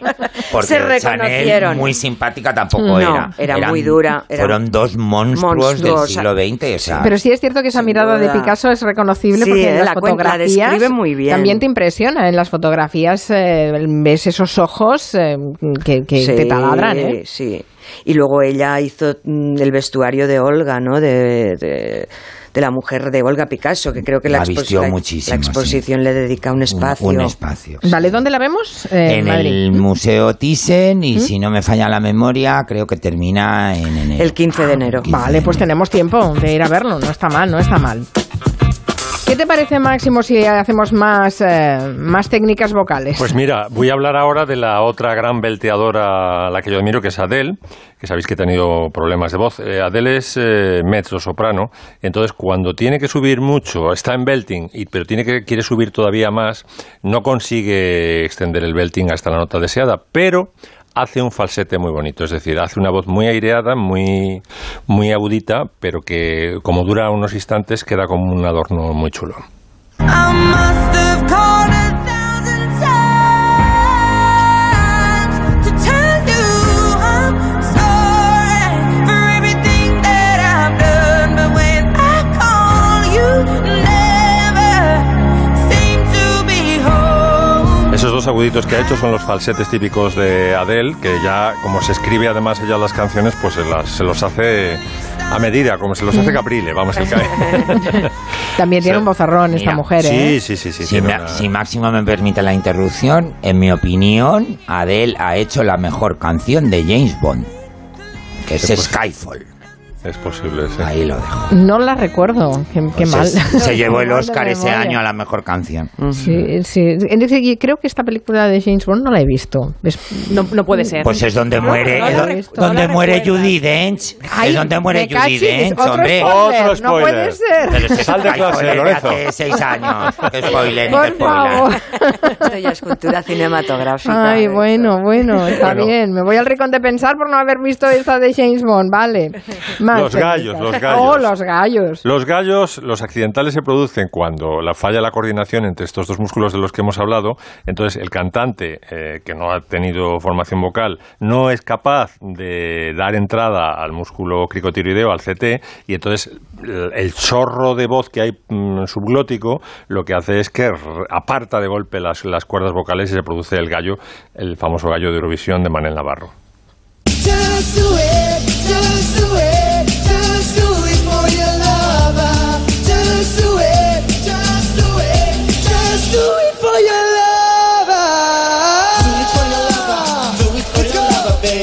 Porque Se Chanel, reconocieron. muy simpática tampoco No, era. era Eran- muy dura, era fueron dos monstruos del siglo XX. O sea, Pero sí es cierto que esa mirada de. Picasso es reconocible Sí, porque en las la fotografías describe muy bien. también te impresiona. En las fotografías eh, ves esos ojos eh, que, que Sí, te taladran. ¿eh? Sí. Y luego ella hizo mm, el vestuario de Olga, ¿no? De, de, de la mujer de Olga Picasso, que creo que la, La expos- vistió la- muchísimo, la exposición le dedica un espacio. un espacio. Vale, ¿dónde la vemos? Eh, en Madrid. el Museo Thyssen y ¿Mm? si no me falla la memoria, creo que termina en enero. El 15 de enero. Vale, pues tenemos tiempo de ir a verlo. No está mal, no está mal. ¿Qué te parece, Máximo, si hacemos más, eh, más técnicas vocales? Pues mira, voy a hablar ahora de la otra gran belteadora a la que yo admiro, que es Adele, que sabéis que ha tenido problemas de voz. Eh, Adele es eh, mezzo soprano, entonces cuando tiene que subir mucho, está en belting, y, pero tiene que quiere subir todavía más, no consigue extender el belting hasta la nota deseada, pero hace un falsete muy bonito, es decir, hace una voz muy aireada, muy, muy agudita, pero que como dura unos instantes queda como un adorno muy chulo. Dos aguditos que ha hecho son los falsetes típicos de Adele, que ya, como se escribe además ella las canciones, pues se, las- se los hace a medida, como se los hace Caprile, vamos, el que... [laughs] También tiene un bozarrón esta Mira, mujer, Sí, ¿eh? sí, sí, sí. Si, tiene Ma- una- si Máximo me permite la interrupción, en mi opinión, Adele ha hecho la mejor canción de James Bond, que es Sí, pues- Skyfall. Es posible, sí. Ahí lo dejo. No la recuerdo. Qué, qué Pues mal. Se, [laughs] se llevó el Oscar ese año a la mejor canción. Sí, sí. Decir, creo que esta película de James Bond no la he visto. Es- No, no puede ser. Pues es donde muere, no es donde, donde No la muere. Judy Dench. Ay, es donde muere Judy cachis, Dench, otro hombre. spoiler, Otro no puede spoiler. ser. Pero ese Sal de clase, Lorenzo. hace seis años. [laughs] Qué spoiler, Por qué spoiler. favor. Esto ya es cultura cinematográfica. Ay, bueno, bueno, está Bueno. bien. Me voy al rincón de pensar por no haber visto esta de James Bond, vale. [laughs] Más Los gallos, los [laughs] gallos. Oh, los gallos. Los gallos, los accidentales se producen cuando la falla la coordinación entre estos dos músculos de los que hemos hablado. Entonces, el cantante, eh, que no ha tenido formación vocal, no es capaz de dar entrada al músculo cricotiroideo, al CT, y entonces el, el chorro de voz que hay mm, subglótico lo que hace es que aparta de golpe las, las cuerdas vocales y se produce el gallo, el famoso gallo de Eurovisión de Manel Navarro. Just do it, just do it,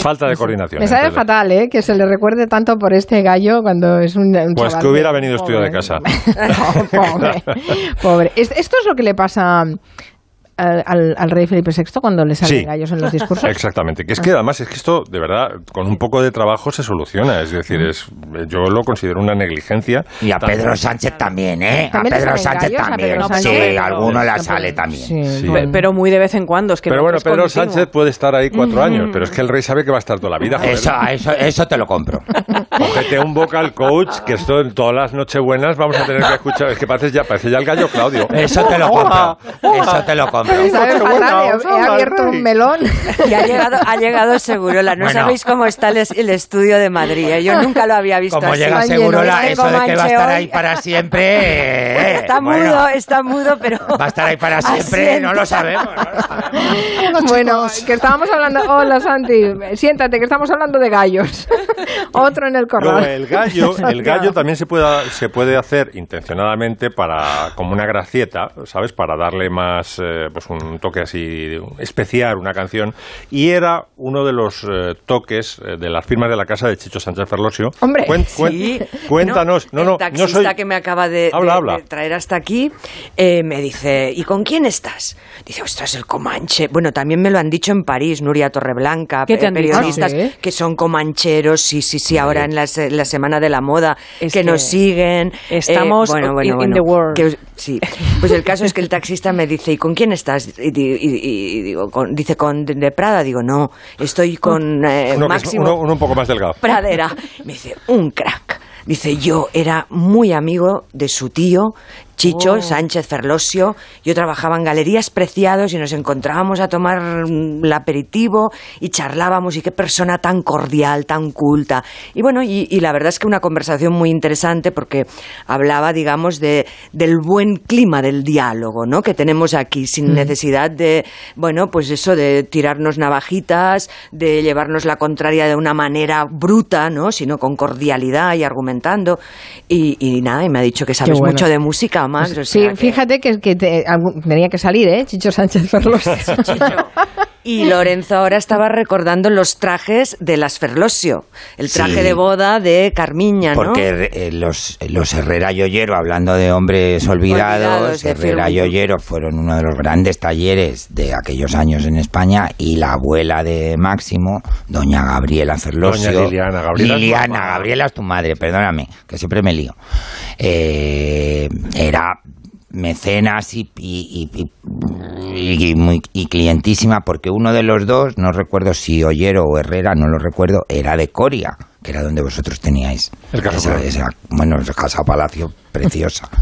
Falta de coordinación. Me entre- fatal, ¿eh? Que se le recuerde tanto por este gallo cuando es un, un Pues chaval que hubiera venido estudio de casa. [laughs] Pobre, pobre. Es- Esto es lo que le pasa al, al- rey Felipe VI cuando le salen Sí. gallos en los discursos. [laughs] Exactamente, que es que además es que esto de verdad con un poco de trabajo se soluciona, es decir, es yo lo considero una negligencia. Y a Pedro Sánchez también, ¿eh? A ¿También le Pedro Sánchez gallos a también. Pedro Sí, Sánchez? alguno la sale también. Sí. Pe- Pero muy de vez en cuando. Es que Pero no bueno, Pedro continuo. Sánchez puede estar ahí cuatro años, pero es que el rey sabe que va a estar toda la vida. joder. Eso, eso, eso te lo compro. Cógete un vocal coach, que esto en todas las nochebuenas vamos a tener que escuchar. Es que parece ya, parece ya el gallo Claudio. Eso te lo compro. Eso te lo compro. Sabe fatal, he- abierto un melón. Y ha llegado, ha llegado Segurola. No Bueno. sabéis cómo está el, es- el estudio de Madrid. ¿eh? Yo nunca lo había visto Como así. llega Tan seguro lleno. la, Este eso de que va a estar ahí para siempre. eh, Está bueno, mudo, está mudo, pero... Va a estar ahí para [laughs] siempre, no lo sabemos. [laughs] Bueno, que estábamos hablando. Hola, Santi. Siéntate, que estamos hablando de gallos. [laughs] Otro en el No, corral. el gallo, el gallo también se puede, se puede hacer intencionadamente para como una gracieta, ¿sabes? Para darle más, eh, pues un toque así especial, una canción. Y era uno de los eh, toques eh, de las firmas de la casa de Chicho Sánchez Ferlosio. Hombre, sí. cuéntanos. No, el no, no taxista soy. que me acaba de, Habla, de- habla. de traer hasta aquí eh, me dice, ¿y con quién estás? Dice, ostras, el Comanche. Bueno, también me lo han dicho en París, Nuria Torreblanca, ¿Qué te pe- han dicho? periodistas ¿Ah, que son comancheros, sí, sí, sí, ahora en la, se- la Semana de la Moda, Es que, que nos siguen. eh, estamos bueno, in- bueno, in bueno, the world. que- sí, pues el caso es que el taxista me dice, ¿y con quién estás? Y, di- y- y digo, con- dice, ¿con de, de Prada? Digo, no, estoy con eh, Uno, que es- Máximo uno- uno un poco más delgado. Pradera. Me dice, un crack. Dice, yo era muy amigo de su tío, Chicho Oh. Sánchez Ferlosio. Yo trabajaba en Galerías Preciados y nos encontrábamos a tomar mm, el aperitivo y charlábamos y qué persona tan cordial, tan culta. Y bueno, y, y la verdad es que una conversación muy interesante porque hablaba, digamos, de, del buen clima del diálogo, ¿no? Que tenemos aquí, sin necesidad de, bueno, pues eso de tirarnos navajitas, de llevarnos la contraria de una manera bruta, ¿no? Sino con cordialidad y argumentando. Y, y nada, y me ha dicho que sabes bueno. mucho de música, Max. o Sí, que- fíjate que, que te- algún- tenía que salir, ¿eh? Chicho Sánchez Ferlosio. Y Lorenzo ahora estaba recordando los trajes de las Ferlosio. El traje Sí. de boda de Carmiña, ¿no? Porque eh, los, los Herrera Yoyero, hablando de hombres olvidados, Olvidados, de Herrera Firmo. Yoyero fueron uno de los grandes talleres de aquellos años en España y la abuela de Máximo, doña Gabriela Ferlosio. Doña Liliana, Gabriela es Liliana. Gabriela es tu madre, perdóname, que siempre me lío. Eh, era mecenas y, y, y- y- y muy, y clientísima porque uno de los dos, no recuerdo si Ollero o Herrera, no lo recuerdo, era de Coria, que era donde vosotros teníais. El Casa esa, bueno, esa casa palacio preciosa. [laughs]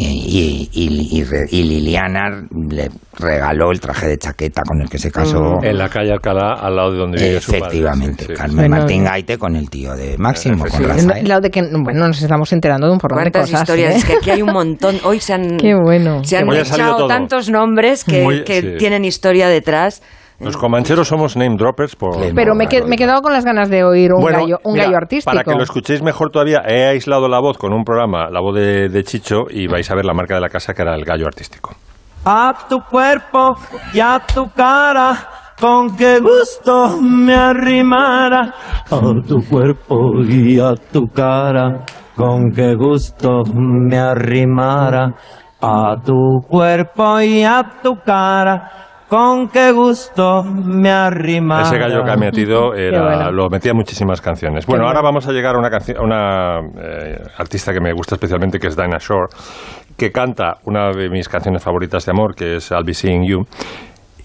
Y, y- y- y Re- y Liliana le regaló el traje de chaqueta con el que se casó. En la calle Alcalá, al lado de donde vive su padre. Efectivamente, Sí, sí. Carmen Bueno, Martín y- Gaite con el tío de Máximo, con Rafael. De que, bueno, nos estamos enterando de un porrón de cosas. historias, ¿eh? es que aquí hay un montón. Hoy se han, [laughs] Qué bueno. se han echado tantos nombres que, Muy- que sí. tienen historia detrás. Los comancheros somos name droppers por... Pero me, he quedado con las ganas de oír un, Bueno, gallo, un mira, gallo artístico. Para que lo escuchéis mejor todavía, he aislado la voz con un programa, la voz de, de Chicho, y vais a ver la marca de la casa que era el gallo artístico. A tu cuerpo y a tu cara, con qué gusto me arrimara. A tu cuerpo y a tu cara, con qué gusto me arrimara. A tu cuerpo y a tu cara, con qué gusto me arrimara. Ese gallo que ha metido [laughs] era, bueno. lo metía muchísimas canciones. Bueno, ahora vamos a llegar a una, a una eh, artista que me gusta especialmente, que es Dinah Shore, que canta una de mis canciones favoritas de amor, que es I'll Be Seeing You.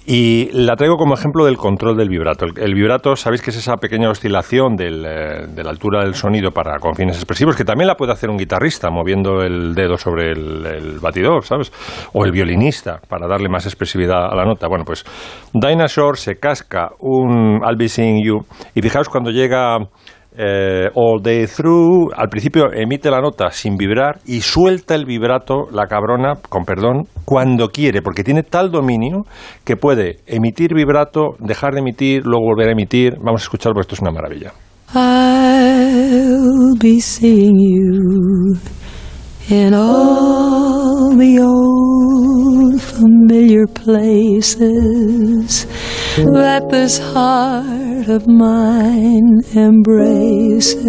Y la traigo como ejemplo del control del vibrato. El, vibrato, sabéis que es esa pequeña oscilación del, eh, de la altura del sonido para con fines expresivos, que también la puede hacer un guitarrista moviendo el dedo sobre el, batidor, ¿sabes? O el violinista para darle más expresividad a la nota. Bueno, pues Dinah Shore se casca un I'll Be Seeing You y fijaos cuando llega eh, All Day Through, al principio emite la nota sin vibrar y suelta el vibrato, la cabrona, con perdón, cuando quiere, porque tiene tal dominio que puede emitir vibrato, dejar de emitir, luego volver a emitir. Vamos a escucharlo porque esto es una maravilla. I'll be seeing you in all the old familiar places that this heart of mine embraces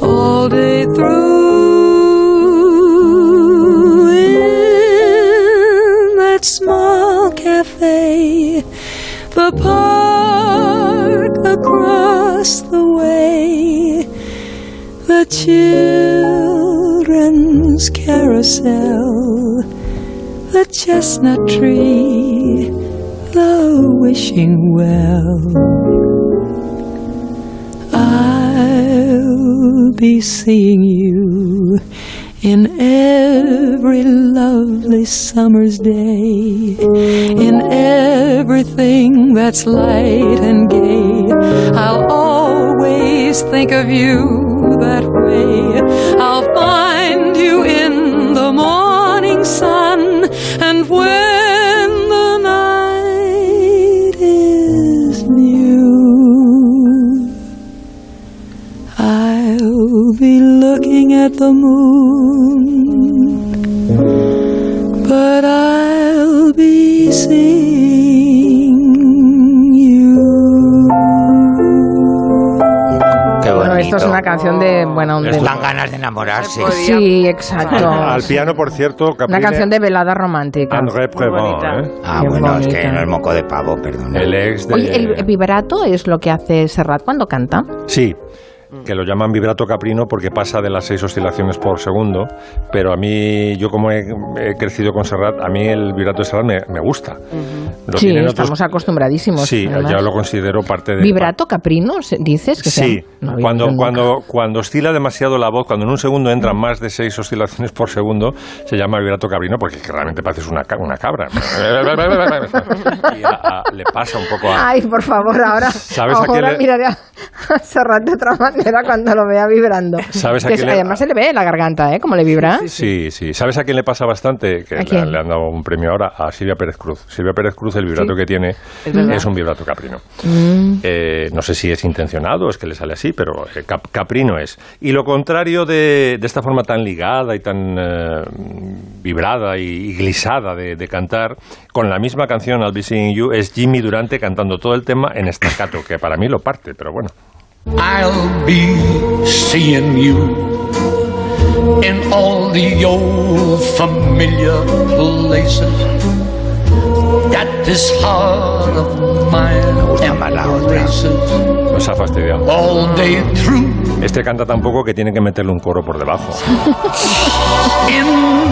all day through in that small cafe the park across the way, the children's carousel, the chestnut tree, the wishing well. I'll be seeing you in every lovely summer's day, in everything that's light and gay. I'll always think of you that way. I'll find you in the morning sun, and when the night is new, I'll be looking at the moon, Esto es una canción de. Bueno, de- Dan ganas de enamorarse. Sí, exacto. Al piano, por cierto, Una Caprile, canción de velada romántica. André Prévent, ¿eh? Ah, Qué bueno, es que no es moco de pavo, perdón. El ex de... Oye, ¿el vibrato es lo que hace Serrat cuando canta? Sí, que lo llaman vibrato caprino porque pasa de las seis oscilaciones por segundo, pero a mí, yo como he, he crecido con Serrat, a mí el vibrato de Serrat me, me gusta. Sí, otros- estamos acostumbradísimos. Sí, además. ya lo considero parte de... ¿Vibrato caprino? ¿Dices? Que Sí, sea- no cuando, cuando, cuando oscila demasiado la voz, cuando en un segundo entran más de seis oscilaciones por segundo, se llama vibrato caprino porque realmente pareces una, una cabra. [laughs] y a- a- le pasa un poco a... Ay, por favor, ahora, ¿Sabes a le- miraré a a Serrat de otra manera cuando lo vea vibrando. ¿Sabes a Que qué es- le- Además se le ve la garganta, ¿eh? Como le vibra. Sí, sí. ¿Sabes a quién le pasa bastante? Que ¿A le, han dado un premio ahora a Silvia Pérez Cruz. Silvia Pérez Cruz, el vibrato Sí. que tiene Es un vibrato caprino. Mm. Eh, no sé si es intencionado, es que le sale así, pero eh, cap- caprino es. Y lo contrario de, de esta forma tan ligada y tan eh, vibrada y, y glisada de, de cantar, con la misma canción I'll Be Seeing You, es Jimmy Durante cantando todo el tema en staccato, que para mí lo parte, pero bueno. I'll be seeing you in all the old familiar places that this heart of mine embraces Nos ha fastidiado. all day through. Este canta tan poco que tiene que meterle un coro por debajo. [laughs]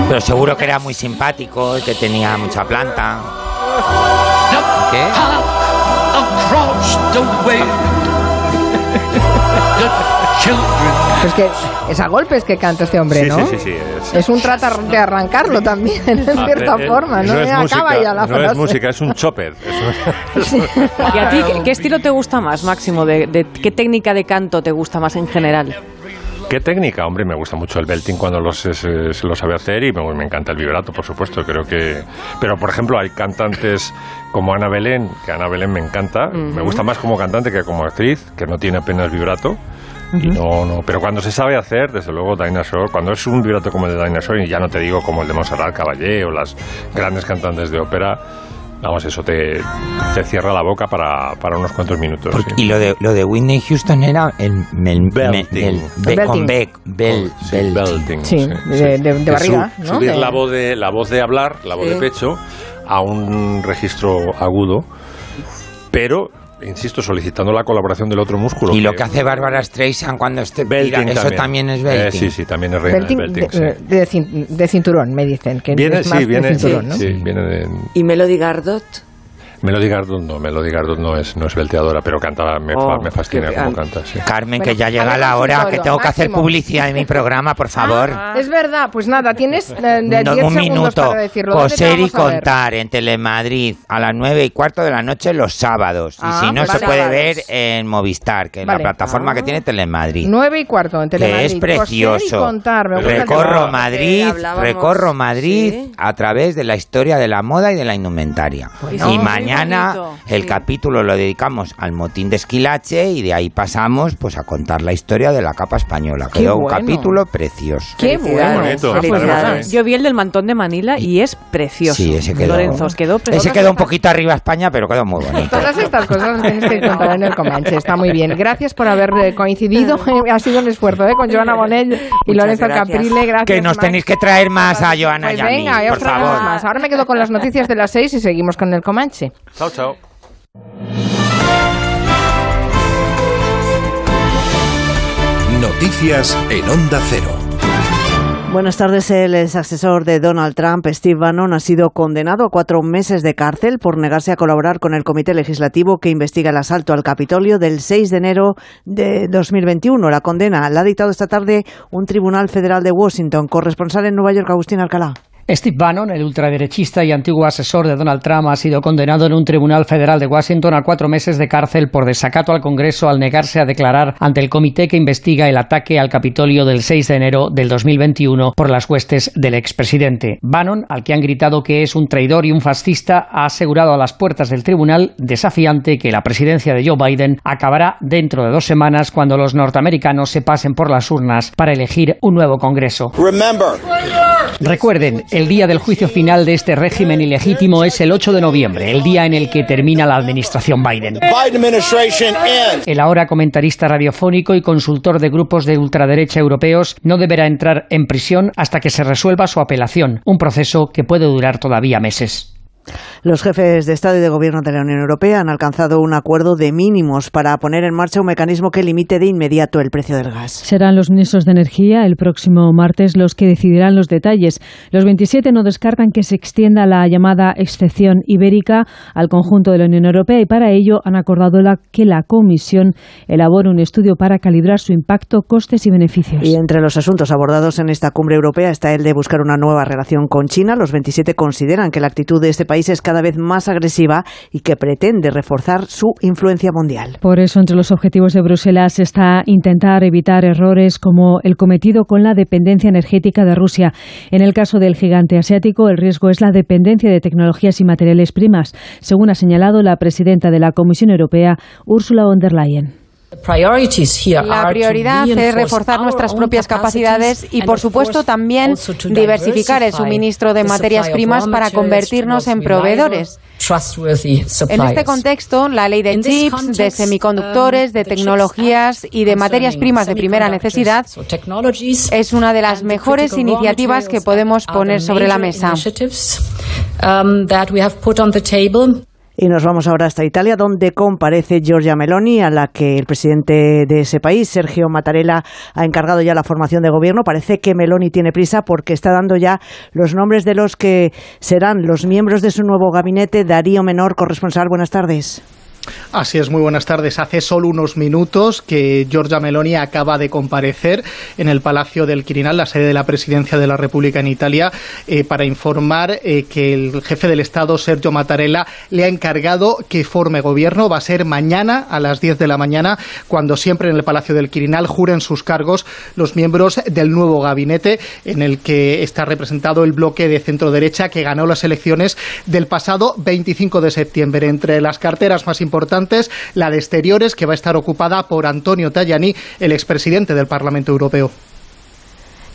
Pero seguro que era muy simpático, que tenía mucha planta. ¿Qué? Pues que es a golpes que canta este hombre, Sí, ¿no? sí, sí, sí, es- Es un tratar de arrancarlo también, en Ah, cierta eh, eh, forma, ¿no? es Eh, Acaba música, ya la no frase. es música, es un chopper. Es un- [laughs] ¿Y a ti qué, qué estilo te gusta más, Máximo? De, de- ¿Qué técnica de canto te gusta más en general? ¿Qué técnica? Hombre, me gusta mucho el belting cuando lo se, se- se lo sabe hacer y me, me encanta el vibrato, por supuesto. Creo que. Pero, por ejemplo, hay cantantes como Ana Belén, que Ana Belén me encanta. Me Ujú. gusta más como cantante que como actriz, que no tiene apenas vibrato. Y no, no, pero cuando se sabe hacer, desde luego Dinosaur, cuando es un vibrato como el de Dinosaur, y ya no te digo como el de Montserrat Caballé o las grandes cantantes de ópera, vamos, eso te, te cierra la boca para, para unos cuantos minutos. sí. Y lo de, lo de Whitney Houston era el, el- me- Belting. el- be- Belting. con Beck, bel, Oh, sí, belting. Sí, de, de- de barriga, su- ¿no? Subir De- la voz de la voz de hablar, la voz Sí. de pecho, a un registro agudo, pero insisto, solicitando la colaboración del otro músculo. Y lo que hace Bárbara Streisand cuando esté tira, eso también es Eh, belting. sí, sí, también es reina Belting belting. de, sí. de cin- de cinturón, me dicen. Que Viene, es más sí, de viene, cinturón, ¿no? sí, viene de, ¿Y Melody Gardot? Melody Gardot no, Melody Gardot no es, no es belteadora, pero canta, me, Oh, me fascina cómo canta, sí. Carmen, Bueno, que ya llega la hora, que tengo que hacer publicidad de mi programa, por favor. Es verdad, pues nada, tienes eh, de No, 10 un minuto. para decirlo. ¿Dónde te Coser y contar en Telemadrid a las nueve y cuarto de la noche los sábados. Ah, y si no, pues se puede Sábados. ver en Movistar, que es Vale. la plataforma que tiene Telemadrid. 9 y cuarto en Telemadrid. que es Coser y precioso. contar, me gusta el Recorro. Madrid, recorro Madrid sí. a través de la historia de la moda y de la indumentaria. Bueno, y mañana bonito, el sí. capítulo lo dedicamos al motín de Esquilache y de ahí pasamos pues a contar la historia de la capa española. Qué Quedó un bueno. capítulo precioso. Qué bueno. Felicidades. Yo vi el del mantón de Manila y es precioso. Sí, ese quedó. Lorenzo, os quedó precioso. Ese quedó un poquito arriba España, pero quedó muy bonito. Todas estas cosas [laughs] tienes que contar en el Comanche. Está muy bien. Gracias por haber eh, coincidido. [laughs] ha sido un esfuerzo ¿eh? con Joana Bonell y Muchas Lorenzo gracias. Caprile. Gracias. Que nos Max. tenéis que traer más a Joana Pues y a mí, venga, os por favor. más. Ahora me quedo con las noticias de las seis y seguimos con el Comanche. Chao, chao. Noticias en Onda Cero. Buenas tardes. El ex asesor de Donald Trump, Steve Bannon, ha sido condenado a cuatro meses de cárcel por negarse a colaborar con el comité legislativo que investiga el asalto al Capitolio del 6 de enero de 2021. La condena la ha dictado esta tarde un tribunal federal de Washington. Corresponsal en Nueva York, Agustín Alcalá. Steve Bannon, el ultraderechista y antiguo asesor de Donald Trump, ha sido condenado en un tribunal federal de Washington a cuatro meses de cárcel por desacato al Congreso al negarse a declarar ante el comité que investiga el ataque al Capitolio del 6 de enero del 2021 por las huestes del expresidente. Bannon, al que han gritado que es un traidor y un fascista, ha asegurado a las puertas del tribunal desafiante que la presidencia de Joe Biden acabará dentro de dos semanas cuando los norteamericanos se pasen por las urnas para elegir un nuevo Congreso. Recuerden, el día del juicio final de este régimen ilegítimo es el 8 de noviembre, el día en el que termina la administración Biden. El ahora comentarista radiofónico y consultor de grupos de ultraderecha europeos no deberá entrar en prisión hasta que se resuelva su apelación, un proceso que puede durar todavía meses. Los jefes de Estado y de Gobierno de la Unión Europea han alcanzado un acuerdo de mínimos para poner en marcha un mecanismo que limite de inmediato el precio del gas. Serán los ministros de Energía el próximo martes los que decidirán los detalles. Los 27 no descartan que se extienda la llamada excepción ibérica al conjunto de la Unión Europea y para ello han acordado la, que la Comisión elabore un estudio para calibrar su impacto, costes y beneficios. Y entre los asuntos abordados en esta cumbre europea está el de buscar una nueva relación con China. Los 27 consideran que la actitud de este país es cada vez más agresiva y que pretende reforzar su influencia mundial. Por eso, entre los objetivos de Bruselas está intentar evitar errores como el cometido con la dependencia energética de Rusia. En el caso del gigante asiático, el riesgo es la dependencia de tecnologías y materiales primas, según ha señalado la presidenta de la Comisión Europea, Ursula von der Leyen. La prioridad es reforzar nuestras propias capacidades y, por supuesto, también diversificar el suministro de materias primas para convertirnos en proveedores. En este contexto, la ley de chips, de semiconductores, de tecnologías y de materias primas de primera necesidad es una de las mejores iniciativas que podemos poner sobre la mesa. Y nos vamos ahora hasta Italia, donde comparece Giorgia Meloni, a la que el presidente de ese país, Sergio Mattarella, ha encargado ya la formación de gobierno. Parece que Meloni tiene prisa porque está dando ya los nombres de los que serán los miembros de su nuevo gabinete. Darío Menor, corresponsal, buenas tardes. Así es, muy buenas tardes. Hace solo unos minutos que Giorgia Meloni acaba de comparecer en el Palacio del Quirinal, la sede de la Presidencia de la República en Italia, eh, para informar eh, que el jefe del Estado, Sergio Mattarella, le ha encargado que forme gobierno. Va a ser mañana a las 10 de la mañana, cuando siempre en el Palacio del Quirinal juren sus cargos los miembros del nuevo gabinete, en el que está representado el bloque de centro-derecha que ganó las elecciones del pasado 25 de septiembre. Entre las carteras más importantes, importantes, la de Exteriores, que va a estar ocupada por Antonio Tajani, el expresidente del Parlamento Europeo.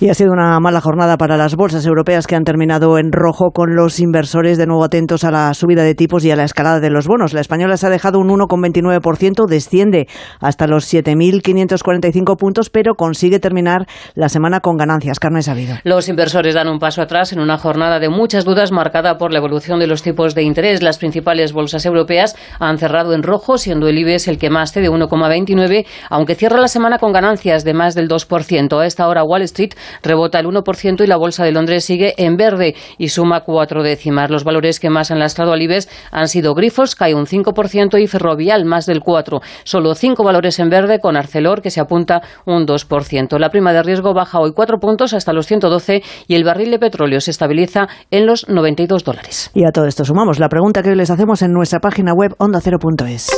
Y ha sido una mala jornada para las bolsas europeas que han terminado en rojo con los inversores de nuevo atentos a la subida de tipos y a la escalada de los bonos. La española se ha dejado un 1,29%, desciende hasta los 7.545 puntos, pero consigue terminar la semana con ganancias. Carmen Sabido. Los inversores dan un paso atrás en una jornada de muchas dudas marcada por la evolución de los tipos de interés. Las principales bolsas europeas han cerrado en rojo, siendo el IBEX el que más cede 1,29, aunque cierra la semana con ganancias de más del 2%. A esta hora Wall Street rebota el 1% y la Bolsa de Londres sigue en verde y suma cuatro décimas. Los valores que más han lastrado al IBEX han sido Grifos, cae un 5% y Ferrovial, más del 4%. Solo cinco valores en verde con Arcelor, que se apunta un 2%. La prima de riesgo baja hoy cuatro puntos hasta los 112 y el barril de petróleo se estabiliza en los 92 dólares. Y a todo esto sumamos la pregunta que les hacemos en nuestra página web ondacero.es.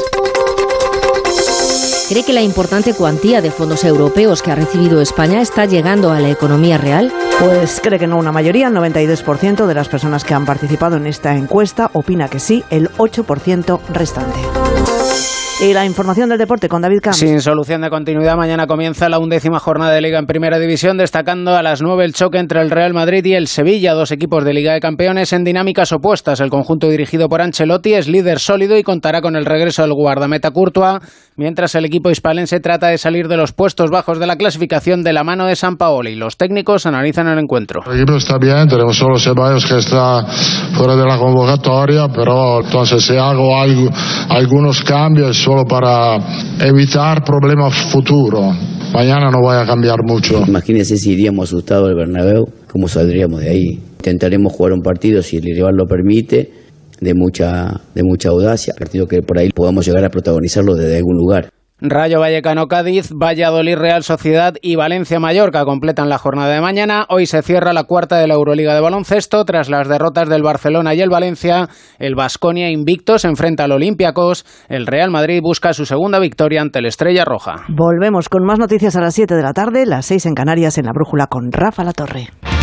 ¿Cree que la importante cuantía de fondos europeos que ha recibido España está llegando a la economía real? Pues cree que no una mayoría, el 92% de las personas que han participado en esta encuesta opina que sí, el 8% restante. Y la información del deporte con David Camps. Sin solución de continuidad, mañana comienza la undécima jornada de Liga en Primera División, destacando a las nueve el choque entre el Real Madrid y el Sevilla, dos equipos de Liga de Campeones en dinámicas opuestas. El conjunto dirigido por Ancelotti es líder sólido y contará con el regreso del guardameta Courtois, mientras el equipo hispalense trata de salir de los puestos bajos de la clasificación de la mano de San Paoli. Los técnicos analizan el encuentro. El equipo está bien, tenemos solo Ceballos que está fuera de la convocatoria, pero entonces si hago algo, algunos cambios solo para evitar problemas futuros. mañana no vaya a cambiar mucho. Imagínense si iríamos asustados al Bernabéu, cómo saldríamos de ahí. Intentaremos jugar un partido, si el rival lo permite, de mucha, de mucha audacia, partido que por ahí podamos llegar a protagonizarlo desde algún lugar. Rayo Vallecano Cádiz, Valladolid Real Sociedad y Valencia Mallorca completan la jornada de mañana. Hoy se cierra la cuarta de la Euroliga de baloncesto. Tras las derrotas del Barcelona y el Valencia, el Vasconia invicto se enfrenta al Olympiacos. El Real Madrid busca su segunda victoria ante el Estrella Roja. Volvemos con más noticias a las 7 de la tarde, las 6 en Canarias en la Brújula con Rafa La Torre.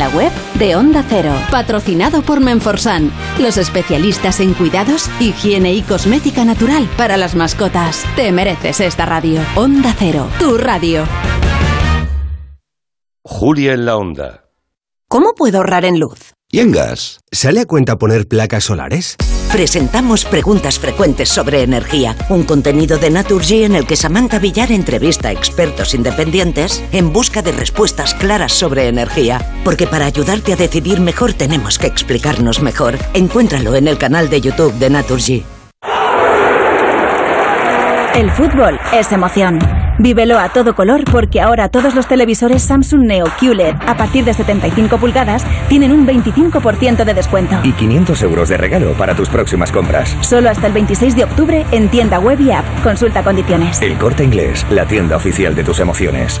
la web de Onda Cero. Patrocinado por Menforsan, los especialistas en cuidados, higiene y cosmética natural para las mascotas. Te mereces esta radio. Onda Cero, tu radio. Julia en la Onda. ¿Cómo puedo ahorrar en luz? ¿Y en gas? ¿Sale a cuenta poner placas solares? Presentamos preguntas frecuentes sobre energía, un contenido de Naturgy en el que Samantha Villar entrevista a expertos independientes en busca de respuestas claras sobre energía. Porque para ayudarte a decidir mejor tenemos que explicarnos mejor. Encuéntralo en el canal de YouTube de Naturgy. El fútbol es emoción. Vívelo a todo color porque ahora todos los televisores Samsung Neo QLED a partir de 75 pulgadas tienen un 25% de descuento. Y 500 euros de regalo para tus próximas compras. Solo hasta el 26 de octubre en tienda web y app. Consulta condiciones. El Corte Inglés, la tienda oficial de tus emociones.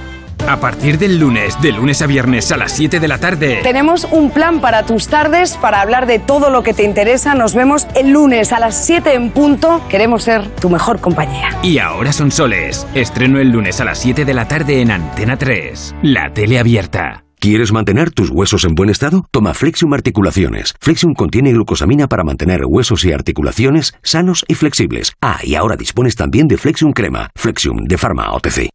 A partir del lunes, de lunes a viernes a las 7 de la tarde. Tenemos un plan para tus tardes, para hablar de todo lo que te interesa. Nos vemos el lunes a las 7 en punto. Queremos ser tu mejor compañía. Y ahora son soles. Estreno el lunes a las 7 de la tarde en Antena 3. La tele abierta. ¿Quieres mantener tus huesos en buen estado? Toma Flexium Articulaciones. Flexium contiene glucosamina para mantener huesos y articulaciones sanos y flexibles. Ah, y ahora dispones también de Flexium Crema. Flexium de Pharma OTC.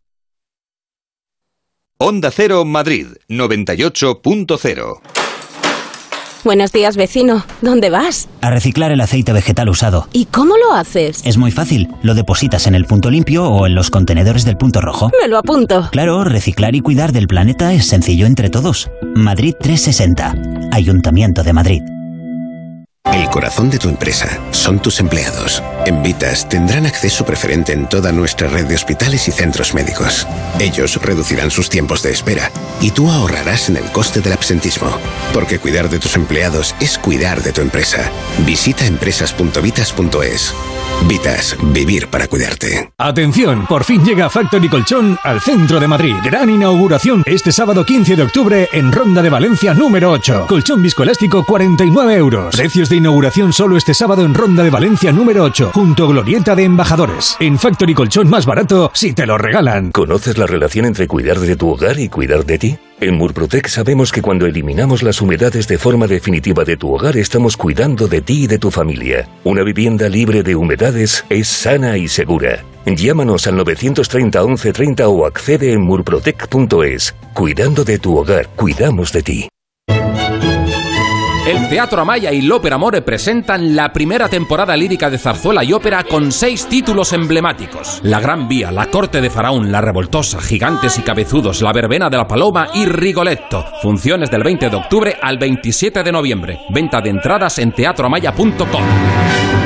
Onda Cero Madrid 98.0 Buenos días, vecino. ¿Dónde vas? A reciclar el aceite vegetal usado. ¿Y cómo lo haces? Es muy fácil. Lo depositas en el punto limpio o en los contenedores del punto rojo. Me lo apunto. Claro, reciclar y cuidar del planeta es sencillo entre todos. Madrid 360. Ayuntamiento de Madrid. El corazón de tu empresa son tus empleados. En Vitas tendrán acceso preferente en toda nuestra red de hospitales y centros médicos. Ellos reducirán sus tiempos de espera y tú ahorrarás en el coste del absentismo. Porque cuidar de tus empleados es cuidar de tu empresa. Visita empresas.vitas.es. Vitas, vivir para cuidarte. Atención, por fin llega Factory Colchón al centro de Madrid. Gran inauguración este sábado 15 de octubre en Ronda de Valencia número 8. Colchón viscoelástico 49 euros. Precios de inauguración solo este sábado en Ronda de Valencia número 8, junto a Glorieta de Embajadores. En Factory Colchón más barato si te lo regalan. ¿Conoces la relación entre cuidar de tu hogar y cuidar de ti? En Murprotec sabemos que cuando eliminamos las humedades de forma definitiva de tu hogar estamos cuidando de ti y de tu familia. Una vivienda libre de humedades es sana y segura. Llámanos al 930 1130 o accede en murprotec.es. Cuidando de tu hogar, cuidamos de ti. El Teatro Amaya y l'Ópera Amore presentan la primera temporada lírica de zarzuela y ópera con seis títulos emblemáticos. La Gran Vía, La Corte de Faraón, La Revoltosa, Gigantes y Cabezudos, La Verbena de la Paloma y Rigoletto. Funciones del 20 de octubre al 27 de noviembre. Venta de entradas en teatroamaya.com.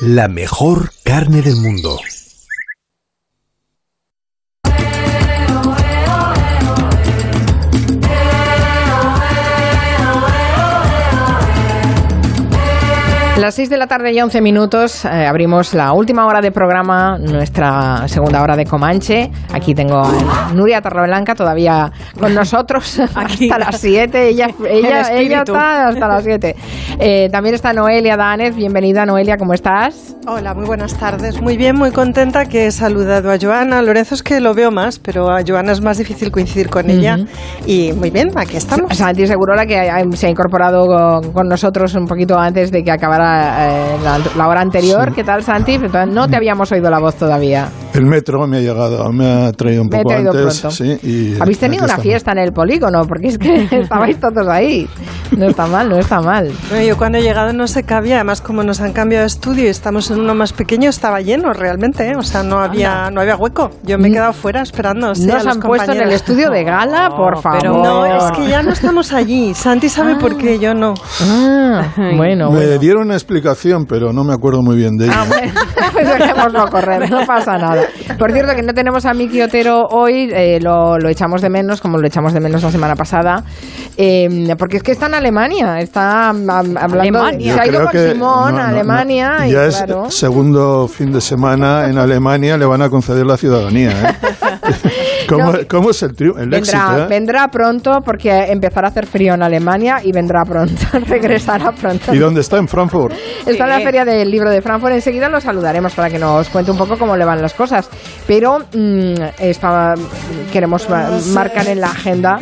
la mejor carne del mundo. Las 6 de la tarde y 11 minutos eh, abrimos la última hora de programa, nuestra segunda hora de Comanche. Aquí tengo a Nuria Torreblanca todavía con nosotros [laughs] hasta las 7. [laughs] Ella, ella, ella está hasta las 7. Eh, también está Noelia Danez. Bienvenida, Noelia, ¿cómo estás? Hola, muy buenas tardes. Muy bien, muy contenta que he saludado a Joana. Lorenzo es que lo veo más, pero a Joana es más difícil coincidir con ella. Y muy bien, aquí estamos. Santi Segurola, que se ha incorporado con, con nosotros un poquito antes de que acabara eh, la, hora anterior. ¿Qué tal, Santi? No te habíamos oído la voz todavía. El metro me ha llegado, me ha traído un poco antes. Habéis tenido una fiesta en el polígono, porque es que [laughs] estabais todos ahí. No está mal, no está mal. yo cuando he llegado no se cabía, además como nos han cambiado de estudio y estamos en uno más pequeño, estaba lleno realmente, ¿eh? o sea, no había, no había hueco. Yo me he quedado fuera esperando. Sí, nos han puesto en el estudio de gala, por favor. no, es que ya no estamos allí. Santi sabe por qué, yo no. Ah, [laughs] bueno, Me dieron una explicación, pero no me acuerdo muy bien de ella. Ah, bueno, [laughs] pues dejémoslo correr, no pasa nada. Por cierto, que no tenemos a Miki Otero hoy, eh, lo, lo, echamos de menos, como lo echamos de menos la semana pasada, eh, porque es que está en Alemania, está hablando, Alemania. se ha ido con Simón a Alemania. y ya es segundo fin de semana en Alemania, le van a conceder la ciudadanía. ¿eh? ¿Cómo, es el, el vendrá, éxito? Vendrá pronto porque empezará a hacer frío en Alemania y vendrá pronto, [laughs] regresará pronto. ¿Y dónde está? ¿En Frankfurt? Está en la feria del libro de Frankfurt. Enseguida lo saludaremos para que nos cuente un poco cómo le van las cosas. Pero mmm, queremos marcar en la agenda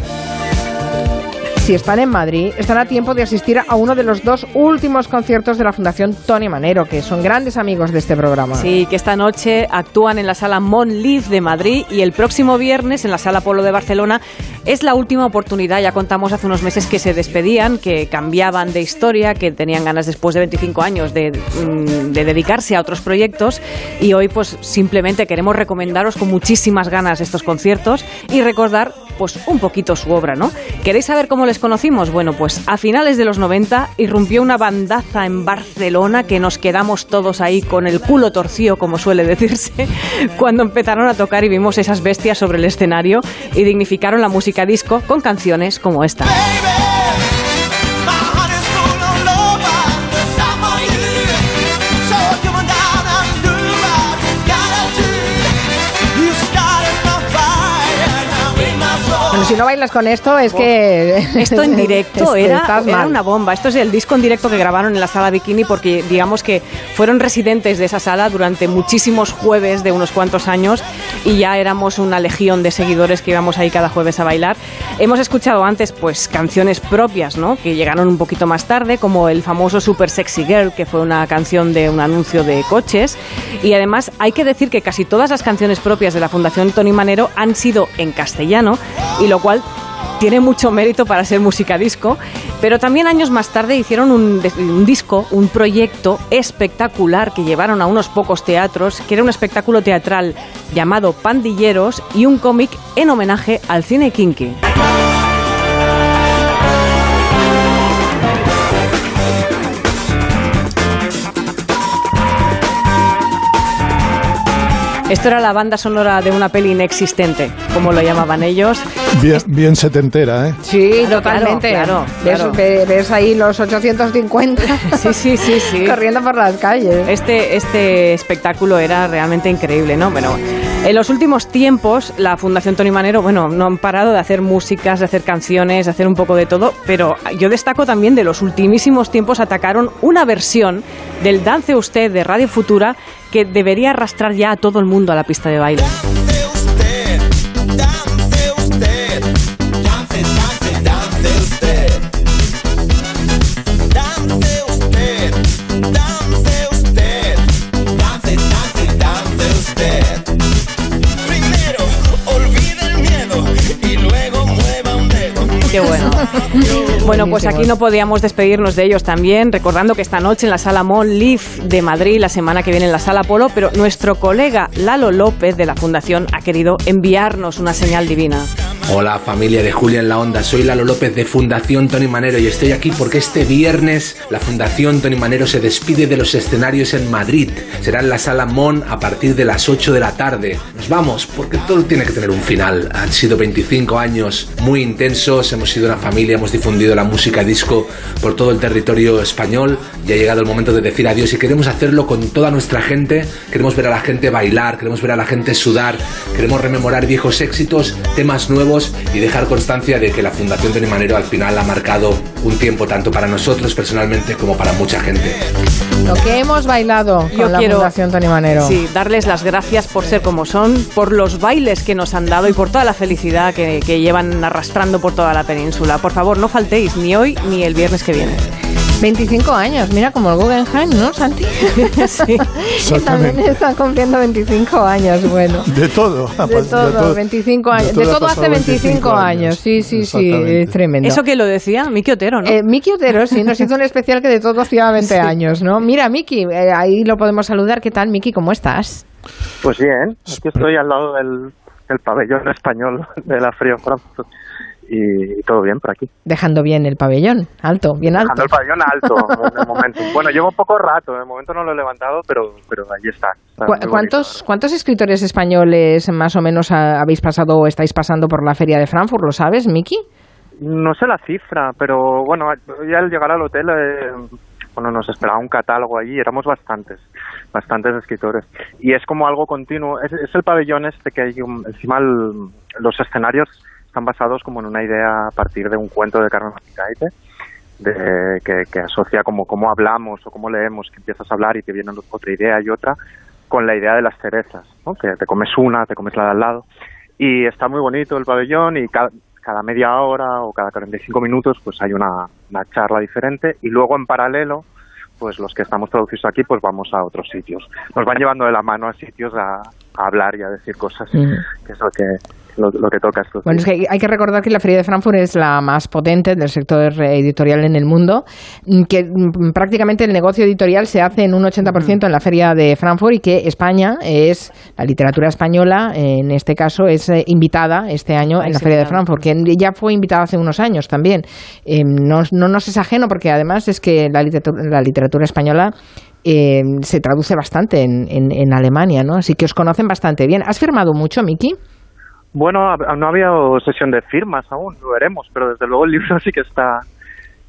si están en Madrid, están a tiempo de asistir a uno de los dos últimos conciertos de la Fundación Tony Manero, que son grandes amigos de este programa. Sí, que esta noche actúan en la sala Monliv de Madrid y el próximo viernes en la sala Polo de Barcelona. Es la última oportunidad, ya contamos hace unos meses que se despedían, que cambiaban de historia, que tenían ganas después de 25 años de, mm, de dedicarse a otros proyectos y hoy pues simplemente queremos recomendaros con muchísimas ganas estos conciertos y recordar pues un poquito su obra, ¿no? ¿Queréis saber cómo les conocimos? Bueno, pues a finales de los 90 irrumpió una bandaza en Barcelona que nos quedamos todos ahí con el culo torcido, como suele decirse, [laughs] cuando empezaron a tocar y vimos esas bestias sobre el escenario y dignificaron la música disco con canciones como esta. Si no bailas con esto es que... [laughs] Esto en directo [laughs] era, una bomba. Esto es el disco en directo que grabaron en la sala Bikini porque digamos que fueron residentes de esa sala durante muchísimos jueves de unos cuantos años y ya éramos una legión de seguidores que íbamos ahí cada jueves a bailar. Hemos escuchado antes pues canciones propias, ¿no? Que llegaron un poquito más tarde, como el famoso Super Sexy Girl, que fue una canción de un anuncio de coches. Y además hay que decir que casi todas las canciones propias de la Fundación Tony Manero han sido en castellano y lo cual tiene mucho mérito para ser música disco, pero también años más tarde hicieron un, un, disco, un proyecto espectacular que llevaron a unos pocos teatros, que era un espectáculo teatral llamado Pandilleros y un cómic en homenaje al cine kinky. Esto era la banda sonora de una peli inexistente. Como lo llamaban ellos. Bien, bien setentera, ¿eh? Sí, totalmente. Claro, Ves, ahí los 850 [laughs] sí, sí, sí, sí. corriendo por las calles. Este, este espectáculo era realmente increíble, ¿no? Bueno, en los últimos tiempos, la Fundación Tony Manero, bueno, no han parado de hacer músicas, de hacer canciones, de hacer un poco de todo, pero yo destaco también de los ultimísimos tiempos atacaron una versión del Dance Usted de Radio Futura que debería arrastrar ya a todo el mundo a la pista de baile. Pues aquí no podíamos despedirnos de ellos también, recordando que esta noche en la sala Mon Leaf de Madrid, la semana que viene en la sala Polo, pero nuestro colega Lalo López de la Fundación ha querido enviarnos una señal divina. Hola familia de Julia en la Onda, soy Lalo López de Fundación Tony Manero y estoy aquí porque este viernes la Fundación Tony Manero se despide de los escenarios en Madrid. Será en la sala Mon a partir de las 8 de la tarde. Nos vamos porque todo tiene que tener un final. Han sido 25 años muy intensos, hemos sido una familia, hemos difundido la música disco por todo el territorio español y ha llegado el momento de decir adiós y queremos hacerlo con toda nuestra gente. Queremos ver a la gente bailar, queremos ver a la gente sudar, queremos rememorar viejos éxitos, temas nuevos y dejar constancia de que la Fundación Tony Manero al final ha marcado un tiempo tanto para nosotros personalmente como para mucha gente. Lo que hemos bailado con la Fundación Tony Manero. Sí, darles las gracias por ser como son, por los bailes que nos han dado y por toda la felicidad que, que llevan arrastrando por toda la península. Por favor, no faltéis ni hoy ni el viernes que viene. 25 años, mira como el Guggenheim, ¿no, Santi? [laughs] [laughs] sí, también está cumpliendo 25 años, bueno. De todo. De todo, 25 años. De todo, hace 25, años. sí, sí, sí, es tremendo. ¿Eso que lo decía? Miki Otero, ¿no? Eh, Miki Otero, sí, nos hizo un [laughs] especial que de todo hacía 20 años, ¿no? Mira, Miki, eh, ahí lo podemos saludar. ¿Qué tal, Miki? ¿Cómo estás? Pues bien, aquí estoy al lado del, del pabellón español [laughs] de la Frío Frankfurt y todo bien por aquí. Dejando bien el pabellón, alto, bien alto. Dejando el pabellón alto, [laughs] de momento. Bueno, llevo un poco rato, de momento no lo he levantado, pero, pero ahí está. ¿Cuántos, ¿Cuántos escritores españoles más o menos habéis pasado o estáis pasando por la feria de Frankfurt? ¿Lo sabes, Miki? No sé la cifra, pero bueno, ya al llegar al hotel, eh, bueno, nos esperaba un catálogo allí, éramos bastantes, bastantes escritores. Y es como algo continuo, es, el pabellón este que hay encima los escenarios están basados como en una idea a partir de un cuento de Carmen Macicaite, de, que, asocia como cómo hablamos o cómo leemos, que empiezas a hablar y te viene otra idea y otra, con la idea de las cerezas, ¿no? que te comes una, te comes la de al lado. Y está muy bonito el pabellón y cada, media hora o cada 45 minutos pues hay una, charla diferente y luego en paralelo pues los que estamos traducidos aquí pues vamos a otros sitios. Nos van llevando de la mano a sitios a, hablar y a decir cosas, mm. que es lo que, lo, que toca. bueno, es que hay que recordar que la Feria de Frankfurt es la más potente del sector editorial en el mundo, mm, que mm, prácticamente el negocio editorial se hace en un 80% en la Feria de Frankfurt y que España es, la literatura española en este caso, es eh, invitada este año en la Feria de Frankfurt, que ya fue invitada hace unos años también. Eh, no, no nos es ajeno porque además es que la literatura, la literatura española eh, se traduce bastante en, en, en, Alemania, ¿no? Así que os conocen bastante bien. ¿Has firmado mucho, Miki? Bueno, no había sesión de firmas aún, lo veremos, pero desde luego el libro [laughs] sí que está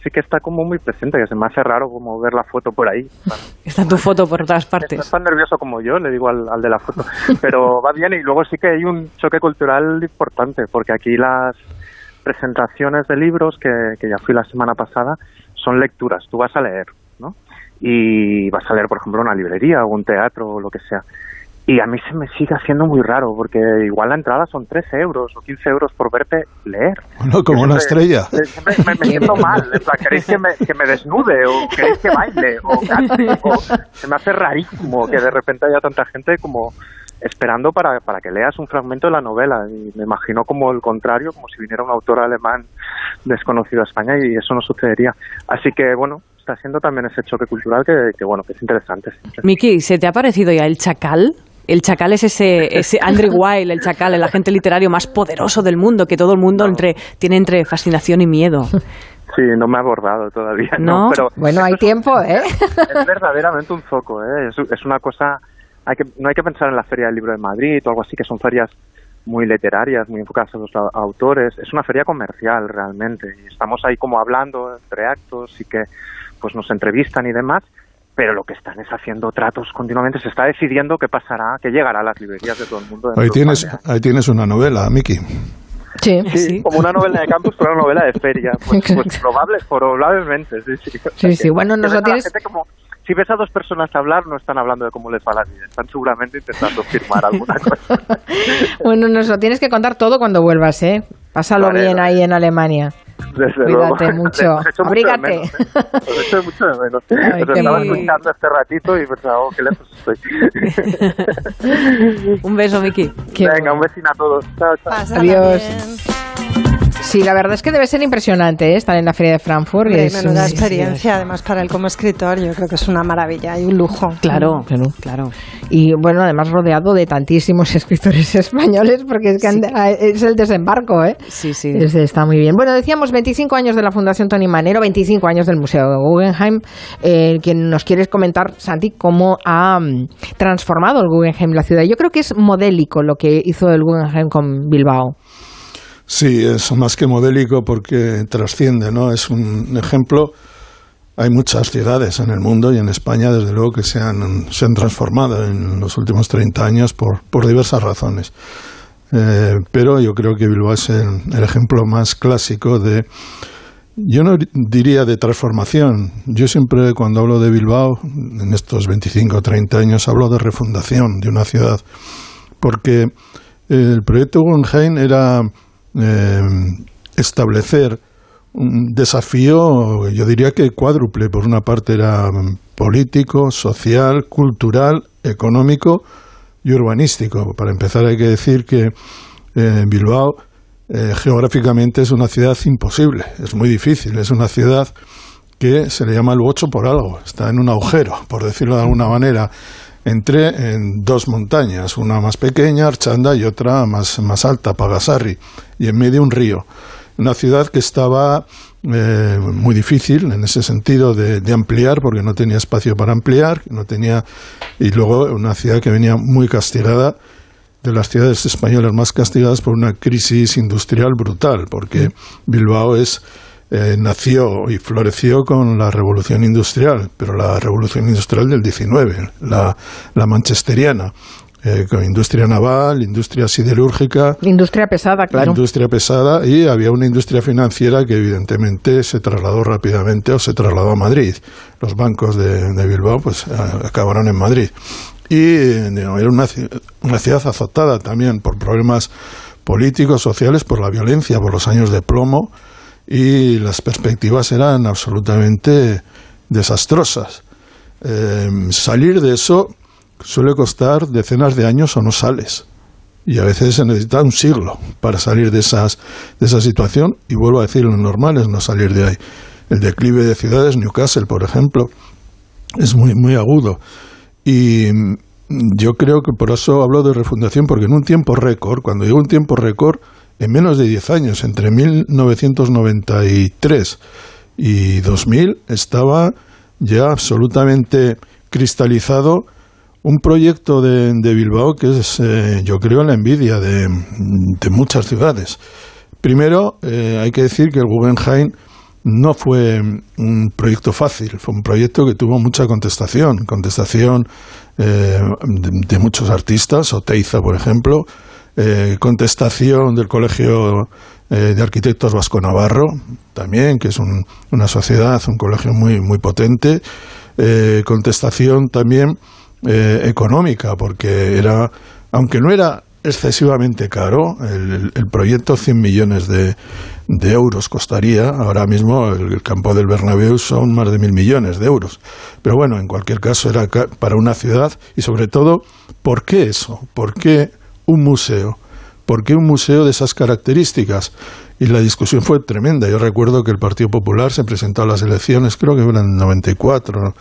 sí que está como muy presente, que se me hace raro como ver la foto por ahí. Está tu foto por todas partes. No es tan nervioso como yo, le digo al, de la foto, pero va bien y luego sí que hay un choque cultural importante, porque aquí las presentaciones de libros, que, que ya fui la semana pasada, son lecturas, tú vas a leer, ¿no? Y vas a leer, por ejemplo, una librería o un teatro o lo que sea. Y a mí se me sigue haciendo muy raro, porque igual la entrada son 13 euros o 15 euros por verte leer. Bueno, como una estrella. Siempre me, me siento mal. ¿Queréis que me, que me, desnude o queréis que baile o cante? se me hace rarísimo que de repente haya tanta gente como esperando para, para que leas un fragmento de la novela. Y me imagino como el contrario, como si viniera un autor alemán desconocido a España y eso no sucedería. Así que, bueno, está siendo también ese choque cultural que, que bueno, que es interesante. Miki, ¿se te ha parecido ya el chacal? El chacal es ese, ese Andrew Weil, el chacal, el agente literario más poderoso del mundo, que todo el mundo entre, tiene entre fascinación y miedo. Sí, no me ha abordado todavía. No, pero bueno, hay tiempo, ¿eh? Es verdaderamente un foco, ¿eh? Es, una cosa... Hay que, no hay que pensar en la Feria del Libro de Madrid o algo así, que son ferias muy literarias, muy enfocadas a los autores. Es una feria comercial realmente y estamos ahí como hablando entre actos y que pues nos entrevistan y demás, pero lo que están es haciendo tratos continuamente, se está decidiendo qué pasará, qué llegará a las librerías de todo el mundo. Ahí tienes, ahí tienes una novela, Miki. Sí. sí, como una novela de campus, pero una novela de feria. [laughs] Pues, pues probable, probablemente, sí, sí. sí, sí. bueno, nos lo tienes... Como, si ves a dos personas hablar, no están hablando de cómo les va la vida, están seguramente intentando firmar alguna [laughs] cosa. bueno, nos lo tienes que contar todo cuando vuelvas, ¿eh? Pásalo bien ahí en Alemania. Desde Cuídate luego. [laughs] mucho. Abrígate. Os hecho mucho de menos. Ay, Os estaba escuchando este ratito y pensaba, oh, qué lejos estoy. [laughs] un beso, Miki. Venga, un besito a todos. Chao, chao. Adiós. Sí, la verdad es que debe ser impresionante ¿eh? estar en la Feria de Frankfurt. Hombre, es menuda experiencia, además para él como escritor, yo creo que es una maravilla y un lujo. Claro, claro, claro. Y bueno, además rodeado de tantísimos [laughs] escritores españoles, porque es que sí. es el desembarco, ¿eh? Sí, sí. Es, está muy bien. Bueno, decíamos 25 años de la Fundación Tony Manero, 25 años del Museo Guggenheim. Eh, quien nos quieres comentar, Santi, cómo ha um, transformado el Guggenheim la ciudad. Yo creo que es modélico lo que hizo el Guggenheim con Bilbao. Sí, es más que modélico porque trasciende, ¿no? Es un ejemplo. Hay muchas ciudades en el mundo y en España, desde luego, que se han, se han transformado en los últimos 30 años por, por diversas razones. Eh, pero yo creo que Bilbao es el, ejemplo más clásico de, yo no diría de transformación. Yo siempre, cuando hablo de Bilbao, en estos 25 o 30 años, hablo de refundación de una ciudad. Porque el proyecto Guggenheim era eh, establecer un desafío, yo diría que cuádruple. Por una parte era político, social, cultural, económico y urbanístico. Para empezar hay que decir que eh, Bilbao eh, geográficamente es una ciudad imposible, es muy difícil, es una ciudad que se le llama el ocho por algo, está en un agujero, por decirlo de alguna manera entré en dos montañas, una más pequeña, Archanda, y otra más, más alta, Pagasarri, y en medio un río. Una ciudad que estaba eh, muy difícil en ese sentido de, de, ampliar, porque no tenía espacio para ampliar, no tenía, y luego una ciudad que venía muy castigada, de las ciudades españolas más castigadas por una crisis industrial brutal, porque Bilbao es eh, nació y floreció con la revolución industrial, pero la revolución industrial del 19, la, la manchesteriana. Eh, con industria naval, industria siderúrgica. Industria pesada, claro. Industria pesada y había una industria financiera que evidentemente se trasladó rápidamente o se trasladó a Madrid. Los bancos de, de Bilbao pues acabaron en Madrid. Y no, era una, una ciudad azotada también por problemas políticos, sociales, por la violencia, por los años de plomo y las perspectivas eran absolutamente desastrosas. Eh, salir de eso suele costar decenas de años o no sales. Y a veces se necesita un siglo para salir de, esas, de esa situación. Y vuelvo a decir, lo normal es no salir de ahí. El declive de ciudades, Newcastle, por ejemplo, es muy, muy agudo. Y yo creo que por eso hablo de refundación, porque en un tiempo récord, cuando digo un tiempo récord, en menos de 10 años, entre 1993 y 2000, estaba ya absolutamente cristalizado un proyecto de, de Bilbao que es, eh, yo creo, la envidia de, de muchas ciudades. Primero, eh, hay que decir que el Guggenheim no fue un proyecto fácil, fue un proyecto que tuvo mucha contestación, contestación eh, de, de, muchos artistas, Oteiza, por ejemplo, eh, contestación del Colegio eh, de Arquitectos Vasco Navarro, también, que es un, una sociedad, un colegio muy, muy potente, eh, contestación también económica, porque era, aunque no era excesivamente caro, el, el proyecto 100 millones de, de, euros costaría, ahora mismo el, el, campo del Bernabéu son más de mil millones de euros. Pero bueno, en cualquier caso era para una ciudad y sobre todo, ¿por qué eso? ¿Por qué un museo. ¿Por qué un museo de esas características? Y la discusión fue tremenda. Yo recuerdo que el Partido Popular se presentó a las elecciones, creo que fue en el 94,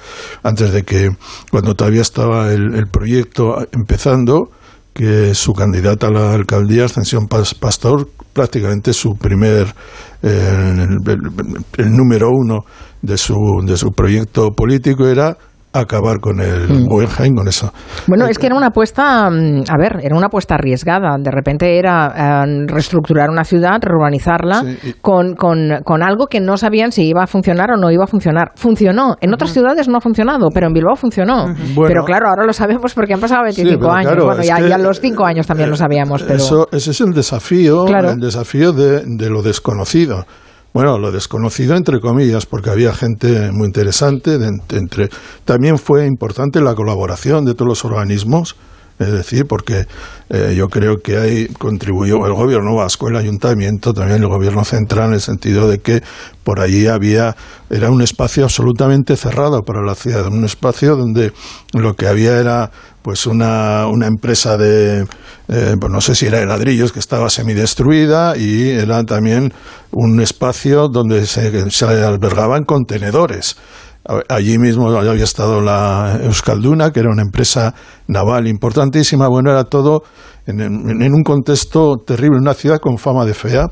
antes de que, cuando todavía estaba el, proyecto empezando, que su candidata a la alcaldía, Ascensión Pastor, prácticamente su primer, eh, el, el, el, número uno de su, de su proyecto político era acabar con el mm. Guggenheim, con eso. Bueno, es que era una apuesta, mm, a ver, era una apuesta arriesgada. De repente era eh, reestructurar una ciudad, reurbanizarla, con, con, con, algo que no sabían si iba a funcionar o no iba a funcionar. Funcionó. En otras ciudades no ha funcionado, pero en Bilbao funcionó. pero claro, ahora lo sabemos porque han pasado 25 años. bueno, ya, ya, los 5 años también lo sabíamos. Pero... Eso, ese es el desafío, el desafío de, de lo desconocido. Bueno, lo desconocido entre comillas, porque había gente muy interesante. entre, también fue importante la colaboración de todos los organismos, es decir, porque eh, yo creo que ahí contribuyó el gobierno vasco, el ayuntamiento, también el gobierno central, en el sentido de que por allí había, era un espacio absolutamente cerrado para la ciudad, un espacio donde lo que había era pues una, una empresa de, eh, pues no sé si era de ladrillos, que estaba semidestruida y era también un espacio donde se, se albergaban contenedores. Allí mismo había estado la Euskalduna, que era una empresa naval importantísima. Bueno, era todo en, un contexto terrible, una ciudad con fama de fea,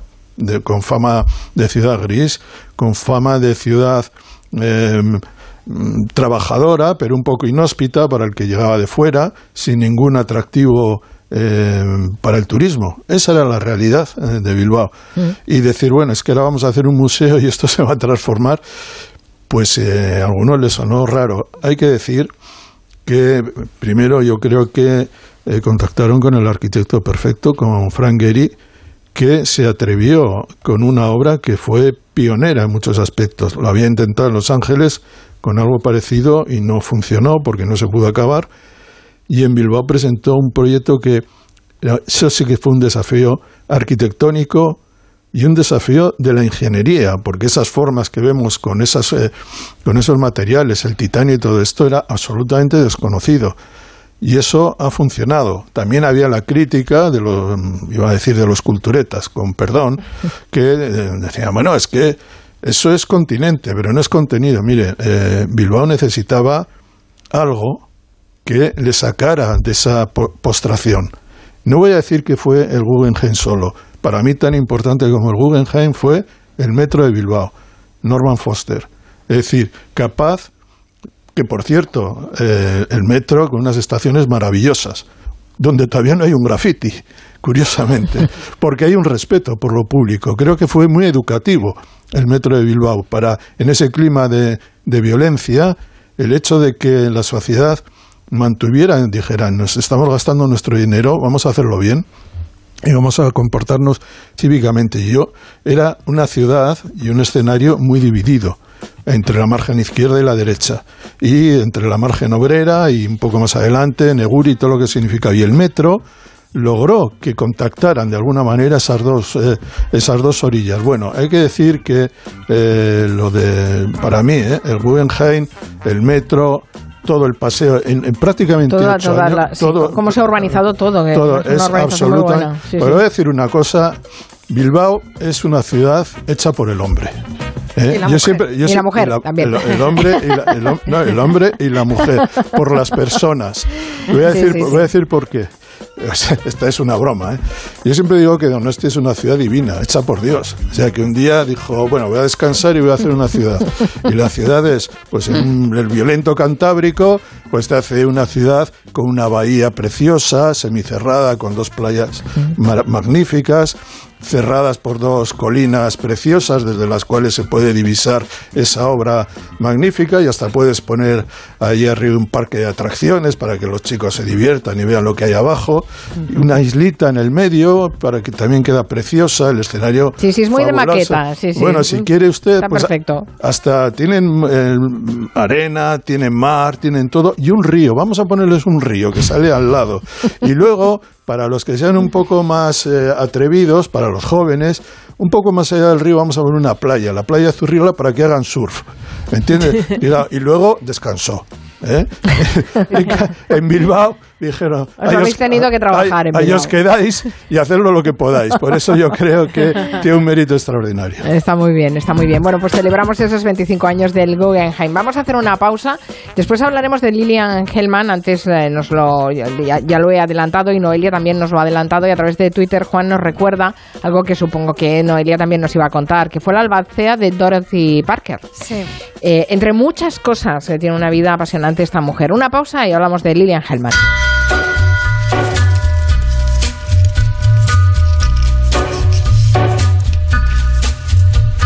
con fama de ciudad gris, con fama de ciudad em, trabajadora, pero un poco inhóspita para el que llegaba de fuera, sin ningún atractivo em, para el turismo. Esa era la realidad eh, de Bilbao. Mm. Y decir, bueno, es que ahora vamos a hacer un museo y esto [laughs] se va a transformar pues eh, a algunos les sonó raro. Hay que decir que primero yo creo que eh, contactaron con el arquitecto perfecto, con Frank Gehry, que se atrevió con una obra que fue pionera en muchos aspectos. Lo había intentado en Los Ángeles con algo parecido y no funcionó porque no se pudo acabar. Y en Bilbao presentó un proyecto que, eso sí que fue un desafío arquitectónico, y un desafío de la ingeniería, porque esas formas que vemos con, esas, eh, con esos materiales, el titanio y todo esto, era absolutamente desconocido. Y eso ha funcionado. También había la crítica de los, iba a decir, de los culturetas, con perdón, que eh, decían, bueno, es que eso es continente, pero no es contenido. Mire, eh, Bilbao necesitaba algo que le sacara de esa postración. No voy a decir que fue el Guggenheim solo, para mí tan importante como el Guggenheim fue el metro de Bilbao, Norman Foster. Es decir, capaz, que por cierto, eh, el metro con unas estaciones maravillosas, donde todavía no hay un graffiti, curiosamente, [laughs] porque hay un respeto por lo público. Creo que fue muy educativo el metro de Bilbao para, en ese clima de, de violencia, el hecho de que la sociedad mantuviera, dijeran, nos estamos gastando nuestro dinero, vamos a hacerlo bien y vamos a comportarnos cívicamente. Yo era una ciudad y un escenario muy dividido entre la margen izquierda y la derecha, y entre la margen obrera y un poco más adelante, Neguri todo lo que significa. Y el metro logró que contactaran de alguna manera esas dos, eh, esas dos orillas. Bueno, hay que decir que eh, lo de, para mí, eh, el Guggenheim, el metro, todo el paseo en, prácticamente todo, cómo se ha urbanizado todo, todo es, absolutamente voy a decir una cosa Bilbao es una ciudad hecha por el hombre ¿eh? y, la siempre, y la mujer también. El, hombre y la, el, el, hombre y la mujer por las personas voy a decir voy a decir por qué [laughs] esta es una broma, ¿eh? Yo siempre digo que Donosti es una ciudad divina, hecha por Dios. O sea, que un día dijo, bueno, voy a descansar y voy a hacer una ciudad. Y la ciudad es, pues en el violento Cantábrico, pues te hace una ciudad con una bahía preciosa, semicerrada, con dos playas magníficas, cerradas por dos colinas preciosas desde las cuales se puede divisar esa obra magnífica y hasta puedes poner allí arriba un parque de atracciones para que los chicos se diviertan y vean lo que hay abajo, una islita en el medio para que también queda preciosa el escenario. Sí, sí, es muy de maqueta. Bueno, si quiere usted, pues hasta tienen eh, arena, tienen mar, tienen todo y un río. Vamos a ponerles un río que sale al lado. [laughs] Y luego para los que sean un poco más eh, atrevidos, para los jóvenes, un poco más allá del río vamos a ver una playa, la playa Zurriola, para que hagan surf. ¿Entiendes? [laughs] Y, luego descansó. ¿eh? [laughs] en Bilbao dijeron... Os habéis tenido que trabajar en Ahí os quedáis y hacerlo lo que podáis. Por eso yo creo que [laughs] tiene un mérito extraordinario. Está muy bien, está muy bien. Bueno, pues celebramos esos 25 años del Guggenheim. Vamos a hacer una pausa. Después hablaremos de Lilian Hellman. Antes eh, nos lo, ya, ya, lo he adelantado y Noelia también nos lo ha adelantado. Y a través de Twitter, Juan nos recuerda algo que supongo que Noelia también nos iba a contar, que fue la albacea de Dorothy Parker. Sí. Eh, entre muchas cosas, eh, tiene una vida apasionante esta mujer. Una pausa y hablamos de Lilian Hellman.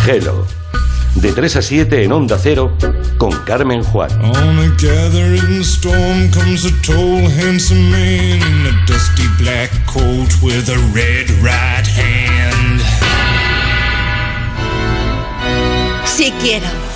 Hello. De 3 a 7 en Onda Cero con Carmen Juan. On a gathering storm comes a tall, handsome man in a dusty black coat with a red right hand. Si quiero.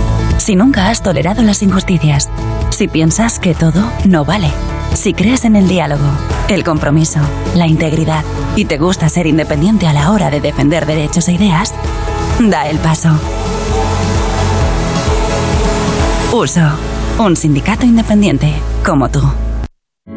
si nunca has tolerado las injusticias, si piensas que todo no vale, si crees en el diálogo, el compromiso, la integridad y te gusta ser independiente a la hora de defender derechos e ideas, da el paso. Uso, un sindicato independiente como tú.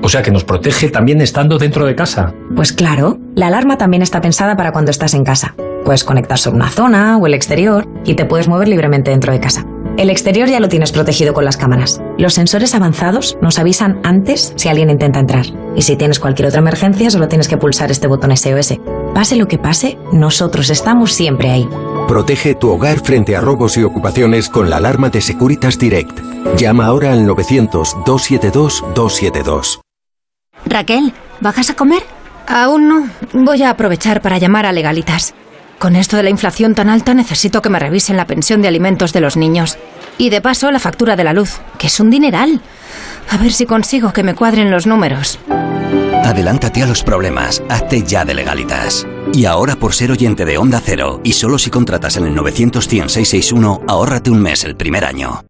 O sea que nos protege también estando dentro de casa. Pues claro, la alarma también está pensada para cuando estás en casa. Puedes conectar sobre una zona o el exterior y te puedes mover libremente dentro de casa. El exterior ya lo tienes protegido con las cámaras. Los sensores avanzados nos avisan antes si alguien intenta entrar. Y si tienes cualquier otra emergencia, solo tienes que pulsar este botón SOS. Pase lo que pase, nosotros estamos siempre ahí. Protege tu hogar frente a robos y ocupaciones con la alarma de Securitas Direct. Llama ahora al 900-272-272. Raquel, ¿bajas a comer? Aún no. Voy a aprovechar para llamar a Legalitas. Con esto de la inflación tan alta necesito que me revisen la pensión de alimentos de los niños. Y de paso la factura de la luz, que es un dineral. A ver si consigo que me cuadren los números. Adelántate a los problemas, hazte ya de legalitas. Y ahora por ser oyente de Onda Cero, y solo si contratas en el 900 661 ahórrate un mes el primer año.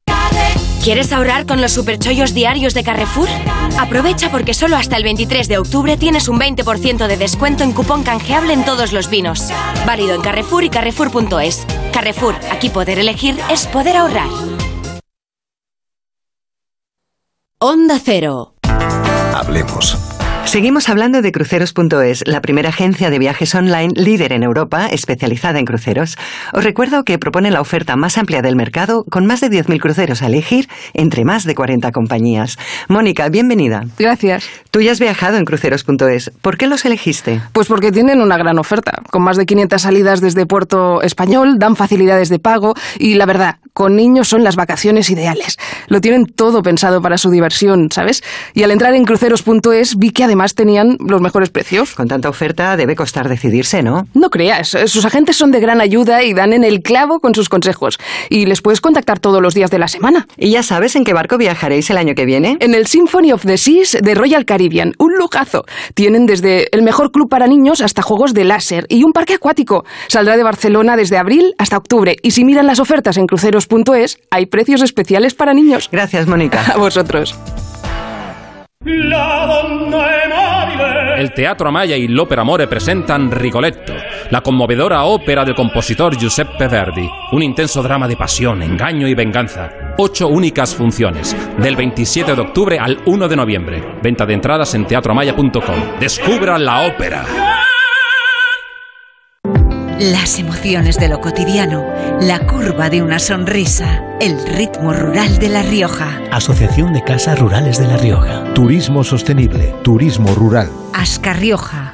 ¿Quieres ahorrar con los superchollos diarios de Carrefour? Aprovecha porque solo hasta el 23 de octubre tienes un 20% de descuento en cupón canjeable en todos los vinos. Válido en Carrefour y Carrefour.es. Carrefour, aquí poder elegir es poder ahorrar. Onda Cero. Hablemos. Seguimos hablando de cruceros.es, la primera agencia de viajes online líder en Europa especializada en cruceros. Os recuerdo que propone la oferta más amplia del mercado con más de 10.000 cruceros a elegir entre más de 40 compañías. Mónica, bienvenida. Gracias. Tú ya has viajado en cruceros.es. ¿Por qué los elegiste? Pues porque tienen una gran oferta. Con más de 500 salidas desde Puerto Español, dan facilidades de pago y la verdad, con niños son las vacaciones ideales. Lo tienen todo pensado para su diversión, ¿sabes? Y al entrar en cruceros.es vi que además tenían los mejores precios. Con tanta oferta debe costar decidirse, ¿no? No creas, sus agentes son de gran ayuda y dan en el clavo con sus consejos. Y les puedes contactar todos los días de la semana. ¿Y ya sabes en qué barco viajaréis el año que viene? En el Symphony of the Seas de Royal Caribbean. Un lujazo. Tienen desde el mejor club para niños hasta juegos de láser y un parque acuático. Saldrá de Barcelona desde abril hasta octubre. Y si miran las ofertas en hay precios especiales para niños. Gracias, Mónica. [laughs] A vosotros. El Teatro Amaya y l'Opera Amore presentan Rigoletto, la conmovedora ópera del compositor Giuseppe Verdi. Un intenso drama de pasión, engaño y venganza. Ocho únicas funciones, del 27 de octubre al 1 de noviembre. Venta de entradas en teatroamaya.com. Descubra la ópera. Las emociones de lo cotidiano, la curva de una sonrisa, el ritmo rural de La Rioja. Asociación de Casas Rurales de La Rioja. Turismo sostenible, turismo rural. Asca Rioja.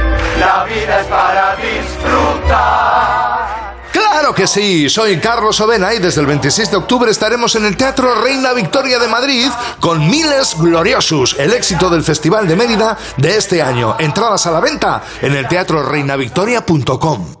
La vida es para disfrutar. Claro que sí, soy Carlos Ovena y desde el 26 de octubre estaremos en el Teatro Reina Victoria de Madrid con Miles Gloriosus, el éxito del Festival de Mérida de este año. Entradas a la venta en el teatroreinavictoria.com.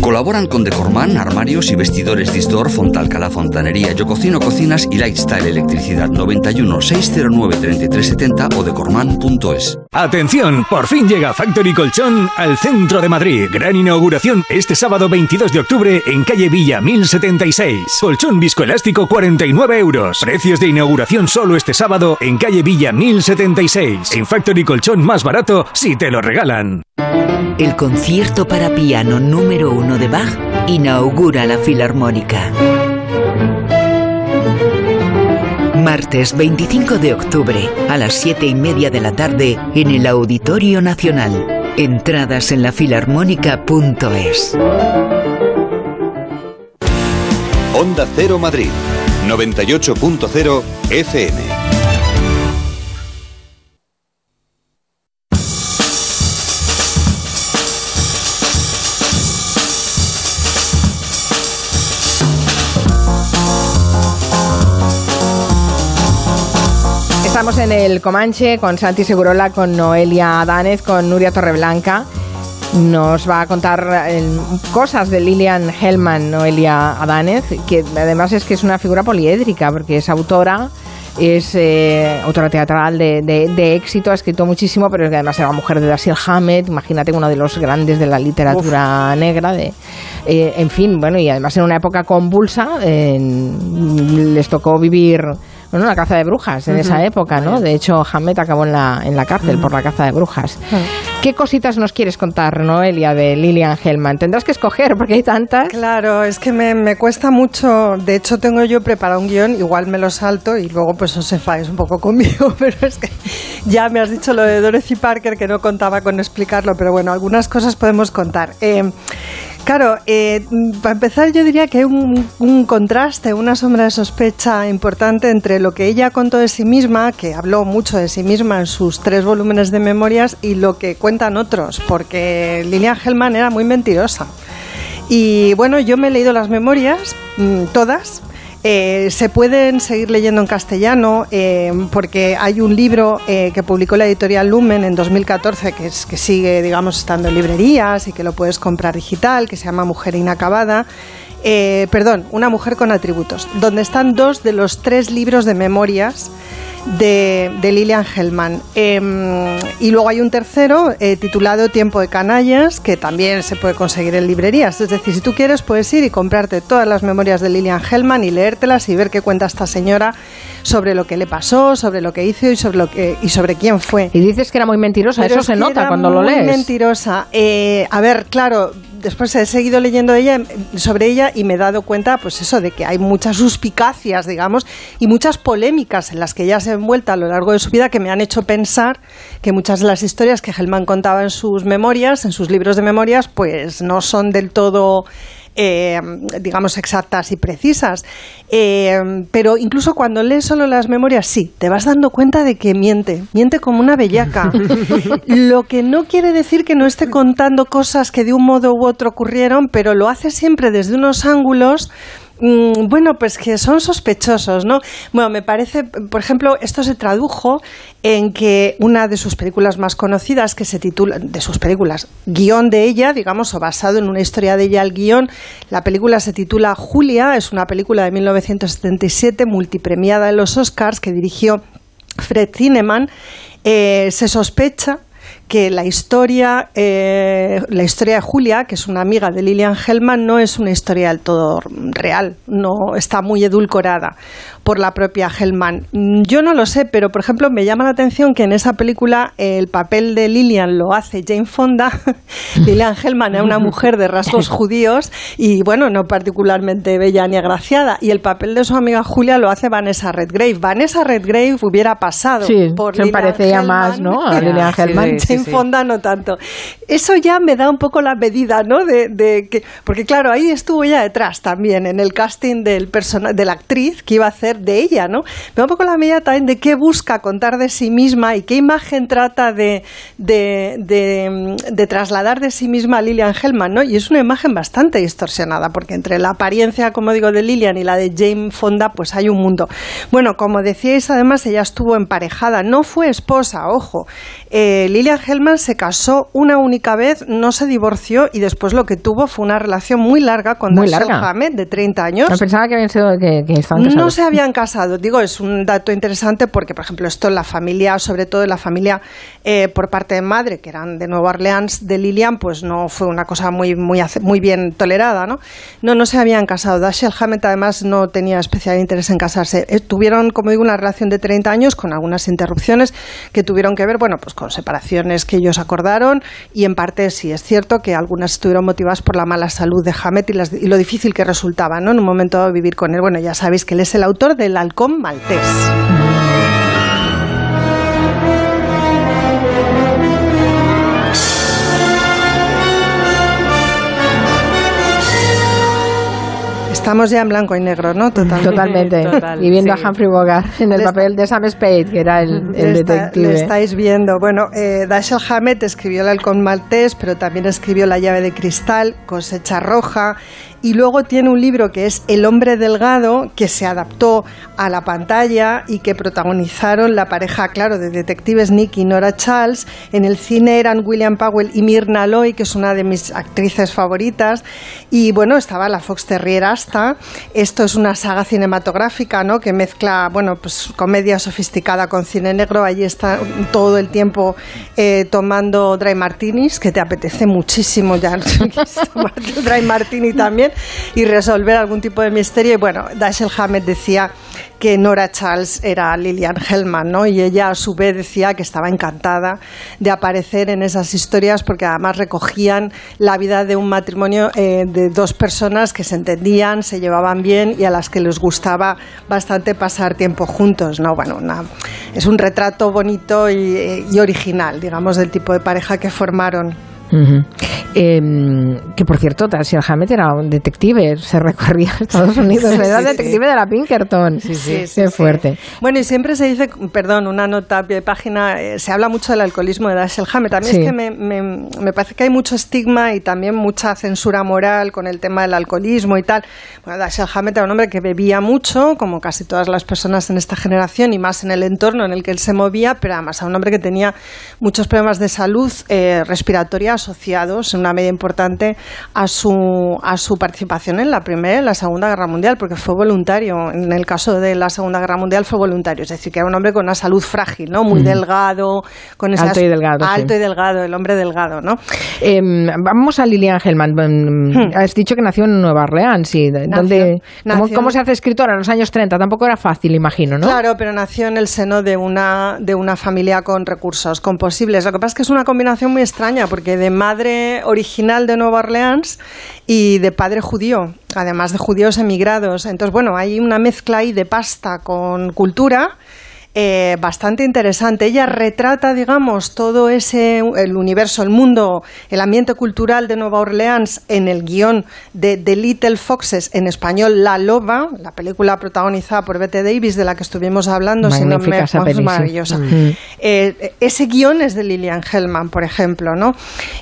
Colaboran con Decorman, armarios y vestidores Distor, Fontalcala Fontanería, Yo Cocino Cocinas y Lifestyle Electricidad 91 609 3370 o decorman.es. Atención, por fin llega Factory Colchón al centro de Madrid. Gran inauguración este sábado 22 de octubre en calle Villa 1076. Colchón viscoelástico 49 euros. Precios de inauguración solo este sábado en calle Villa 1076. En Factory Colchón más barato si te lo regalan. El concierto para piano número de Bach inaugura la Filarmónica. Martes 25 de octubre a las 7 y media de la tarde en el Auditorio Nacional. Entradas en la filarmónica.es. Onda Cero Madrid, 98.0 FM. Estamos en el Comanche con Santi Segurola, con Noelia Danez, con Nuria Torreblanca. Nos va a contar eh, cosas de Lilian Hellman, Noelia Adánez, que además es que es una figura poliédrica, porque es autora, es eh, autora teatral de, éxito, ha escrito muchísimo, pero es que además era mujer de Dashiell Hammett, imagínate uno de los grandes de la literatura negra. De, eh, en fin, bueno, y además en una época convulsa les tocó vivir bueno, la caza de brujas en esa época, ¿no? De hecho, Hammett acabó en la, en la cárcel por la caza de brujas. ¿Qué cositas nos quieres contar, Noelia, de Lilian Hellman? Tendrás que escoger porque hay tantas. Claro, es que me, me cuesta mucho. De hecho, tengo yo preparado un guion, igual me lo salto y luego pues os enfáis un poco [laughs] conmigo, pero es que ya me has dicho lo de Dorothy Parker que no contaba con explicarlo, pero bueno, algunas cosas podemos contar. Eh, Claro, eh, para empezar yo diría que hay un, contraste, una sombra de sospecha importante entre lo que ella contó de sí misma, que habló mucho de sí misma en sus tres volúmenes de memorias, y lo que cuentan otros, porque Lilian Hellman era muy mentirosa. Y bueno, yo me he leído las memorias, mm, todas, eh, se pueden seguir leyendo en castellano eh, porque hay un libro eh, que publicó la editorial Lumen en 2014 que, es, que sigue, digamos, estando en librerías y que lo puedes comprar digital, que se llama Mujer Inacabada. perdón, Una mujer con atributos, donde están dos de los tres libros de memorias de, Lilian Hellman. Em, y luego hay un tercero eh, titulado Tiempo de Canallas, que también se puede conseguir en librerías. Es decir, si tú quieres, puedes ir y comprarte todas las memorias de Lilian Hellman y leértelas y ver qué cuenta esta señora sobre lo que le pasó, sobre lo que hizo y sobre, lo que, y sobre quién fue. Y dices que era muy mentirosa, eso se nota cuando lo lees. Muy mentirosa. Eh, a ver, claro, después he seguido leyendo ella, sobre ella y me he dado cuenta, pues eso, de que hay muchas suspicacias, digamos, y muchas polémicas en las que ella se ha envuelta a lo largo de su vida que me han hecho pensar que muchas de las historias que Hellman contaba en sus memorias, en sus libros de memorias, pues no son del todo eh, digamos, exactas y precisas. Eh, pero incluso cuando lees solo las memorias, sí, te vas dando cuenta de que miente, miente como una bellaca. [laughs] lo que no quiere decir que no esté contando cosas que de un modo u otro ocurrieron, pero lo hace siempre desde unos ángulos Mm, bueno, pues que son sospechosos, ¿no? Bueno, me parece, por ejemplo, esto se tradujo en que una de sus películas más conocidas, que se titula, de sus películas, guion de ella, digamos, o basado en una historia de ella el guion, la película se titula Julia, es una película de 1977, multipremiada en los Oscars, que dirigió Fred Zinnemann. Eh, se sospecha que la historia, eh, la historia de Julia, que es una amiga de Lilian Hellman, no es una historia del todo real, no está muy edulcorada por la propia Hellman. Yo no lo sé, pero por ejemplo me llama la atención que en esa película el papel de Lilian lo hace Jane Fonda. [laughs] Lilian Hellman es una mujer de rasgos [laughs] judíos y bueno, no particularmente bella ni agraciada. Y el papel de su amiga Julia lo hace Vanessa Redgrave. Vanessa Redgrave hubiera pasado sí, por se parecía más, ¿no? A [laughs] Lilian Hellman. Jane Fonda no tanto. Eso ya me da un poco la medida, ¿no? De, que, porque claro, ahí estuvo ella detrás también en el casting del de la actriz que iba a hacer de ella, ¿no? Me da un poco la medida también de qué busca contar de sí misma y qué imagen trata de, de, trasladar de sí misma a Lilian Hellman, ¿no? Y es una imagen bastante distorsionada, porque entre la apariencia, como digo, de Lilian y la de Jane Fonda, pues hay un mundo. Bueno, como decíais, además, ella estuvo emparejada, no fue esposa, ojo. Eh, Lilian Hellman se casó una única vez, no se divorció y después lo que tuvo fue una relación muy larga con muy Dashiell Hammett, de 30 años. No pensaba que habían sido que, No se habían casado. Digo, es un dato interesante porque, por ejemplo, esto en la familia, sobre todo en la familia eh, por parte de madre, que eran de Nueva Orleans, de Lilian, pues no fue una cosa muy, muy, muy bien tolerada, ¿no? No, no se habían casado. Dashiell Hammett, además, no tenía especial interés en casarse. Eh, tuvieron, como digo, una relación de 30 años con algunas interrupciones que tuvieron que ver, bueno, pues con separaciones que ellos acordaron y en parte sí es cierto que algunas estuvieron motivadas por la mala salud de Hammett y, lo difícil que resultaba, ¿no? En un momento vivir con él. Bueno, ya sabéis que él es el autor del halcón maltés. Estamos ya en blanco y negro, ¿no? Totalmente. y viendo a Humphrey Bogart en el papel de Sam Spade, que era el, detective. Le estáis viendo. Bueno, eh, Dashiell Hammett escribió el halcón maltés, pero también escribió La llave de cristal, Cosecha roja y luego tiene un libro que es El hombre delgado, que se adaptó a la pantalla y que protagonizaron la pareja, claro, de detectives Nick y Nora Charles. En el cine eran William Powell y Mirna Loy, que es una de mis actrices favoritas. Y bueno, estaba la Fox Terrier hasta. Esto es una saga cinematográfica, ¿no? Que mezcla, bueno, pues comedia sofisticada con cine negro. Allí está todo el tiempo eh, tomando dry martinis, que te apetece muchísimo ya [laughs] dry martini también y resolver algún tipo de misterio. Y bueno, Dashiell Hammett decía que Nora Charles era Lillian Hellman, ¿no? Y ella a su vez decía que estaba encantada de aparecer en esas historias porque además recogían la vida de un matrimonio eh, de dos personas que se entendían, se llevaban bien y a las que les gustaba bastante pasar tiempo juntos, ¿no? Bueno, es un retrato bonito y, y original, digamos, del tipo de pareja que formaron. Em, que por cierto, Dashiell Hammett era un detective, se recorría a Estados Unidos, era detective de la Pinkerton. Sí, sí, Qué fuerte. Bueno, y siempre se dice, perdón, una nota de página, eh, se habla mucho del alcoholismo de Dashiell Hammett. También es que me, me, parece que hay mucho estigma y también mucha censura moral con el tema del alcoholismo y tal. Bueno, Dashiell Hammett era un hombre que bebía mucho, como casi todas las personas en esta generación y más en el entorno en el que él se movía, pero además era un hombre que tenía muchos problemas de salud eh, respiratoria asociados en una medida importante a su, a su participación en la Primera y la Segunda Guerra Mundial, porque fue voluntario. En el caso de la Segunda Guerra Mundial fue voluntario, es decir, que era un hombre con una salud frágil, ¿no? Muy delgado, con ese alto y delgado. Alto y delgado, el hombre delgado, ¿no? Em, vamos a Lilian Hellman. Hmm. Has dicho que nació en Nueva Orleans, y donde, ¿cómo, se hace escritora en los años 30? Tampoco era fácil, imagino, ¿no? Claro, pero nació en el seno de una, de una familia con recursos, con posibles. Lo que pasa es que es una combinación muy extraña, porque de madre original de Nueva Orleans y de padre judío, además de judíos emigrados. Entonces, bueno, hay una mezcla ahí de pasta con cultura eh, bastante interesante. Ella retrata, digamos, todo ese, el universo, el mundo, el ambiente cultural de Nueva Orleans en el guion de The Little Foxes, en español La Loba, la película protagonizada por Bette Davis, de la que estuvimos hablando, si no Magnífica me es maravillosa. Mm. Eh, ese guion es de Lillian Hellman, por ejemplo, ¿no?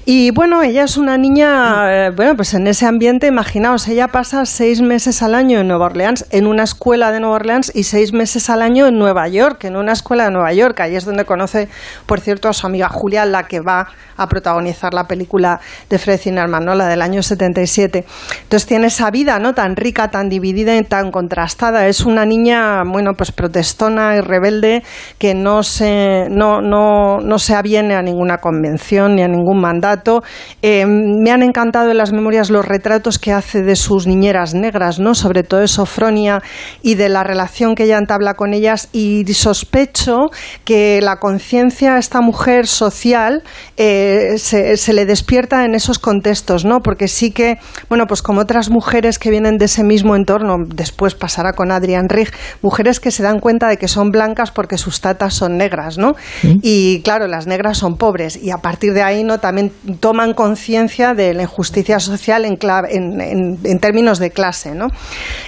Y bueno, ella es una niña, eh, bueno, pues en ese ambiente, imaginaos, ella pasa seis meses al año en Nueva Orleans, en una escuela de Nueva Orleans, y seis meses al año en Nueva York, en una escuela de Nueva York. Ahí es donde conoce, por cierto, a su amiga Julia, la que va a protagonizar la película de Fred Zinnerman. La del año 77. Entonces tiene esa vida, ¿no? Tan rica, tan dividida y tan contrastada. Es una niña, bueno, pues protestona y rebelde que no se, no, no, no se aviene a ninguna convención ni a ningún mandato. Eh, me han encantado en las memorias los retratos que hace de sus niñeras negras, ¿no? Sobre todo de Sofronia y de la relación que ella entabla con ellas y sospecho que la conciencia a esta mujer social eh, se, se le despierta en esos contextos, ¿no? Porque sí que, bueno, pues como otras mujeres que vienen de ese mismo entorno, después pasará con Adrian Rig, mujeres que se dan cuenta de que son blancas porque sus tatas son negras, ¿no? Y claro, las negras son pobres y a partir de ahí, ¿no? También toman conciencia de la injusticia social en, clave- en, en- en términos de clase, ¿no?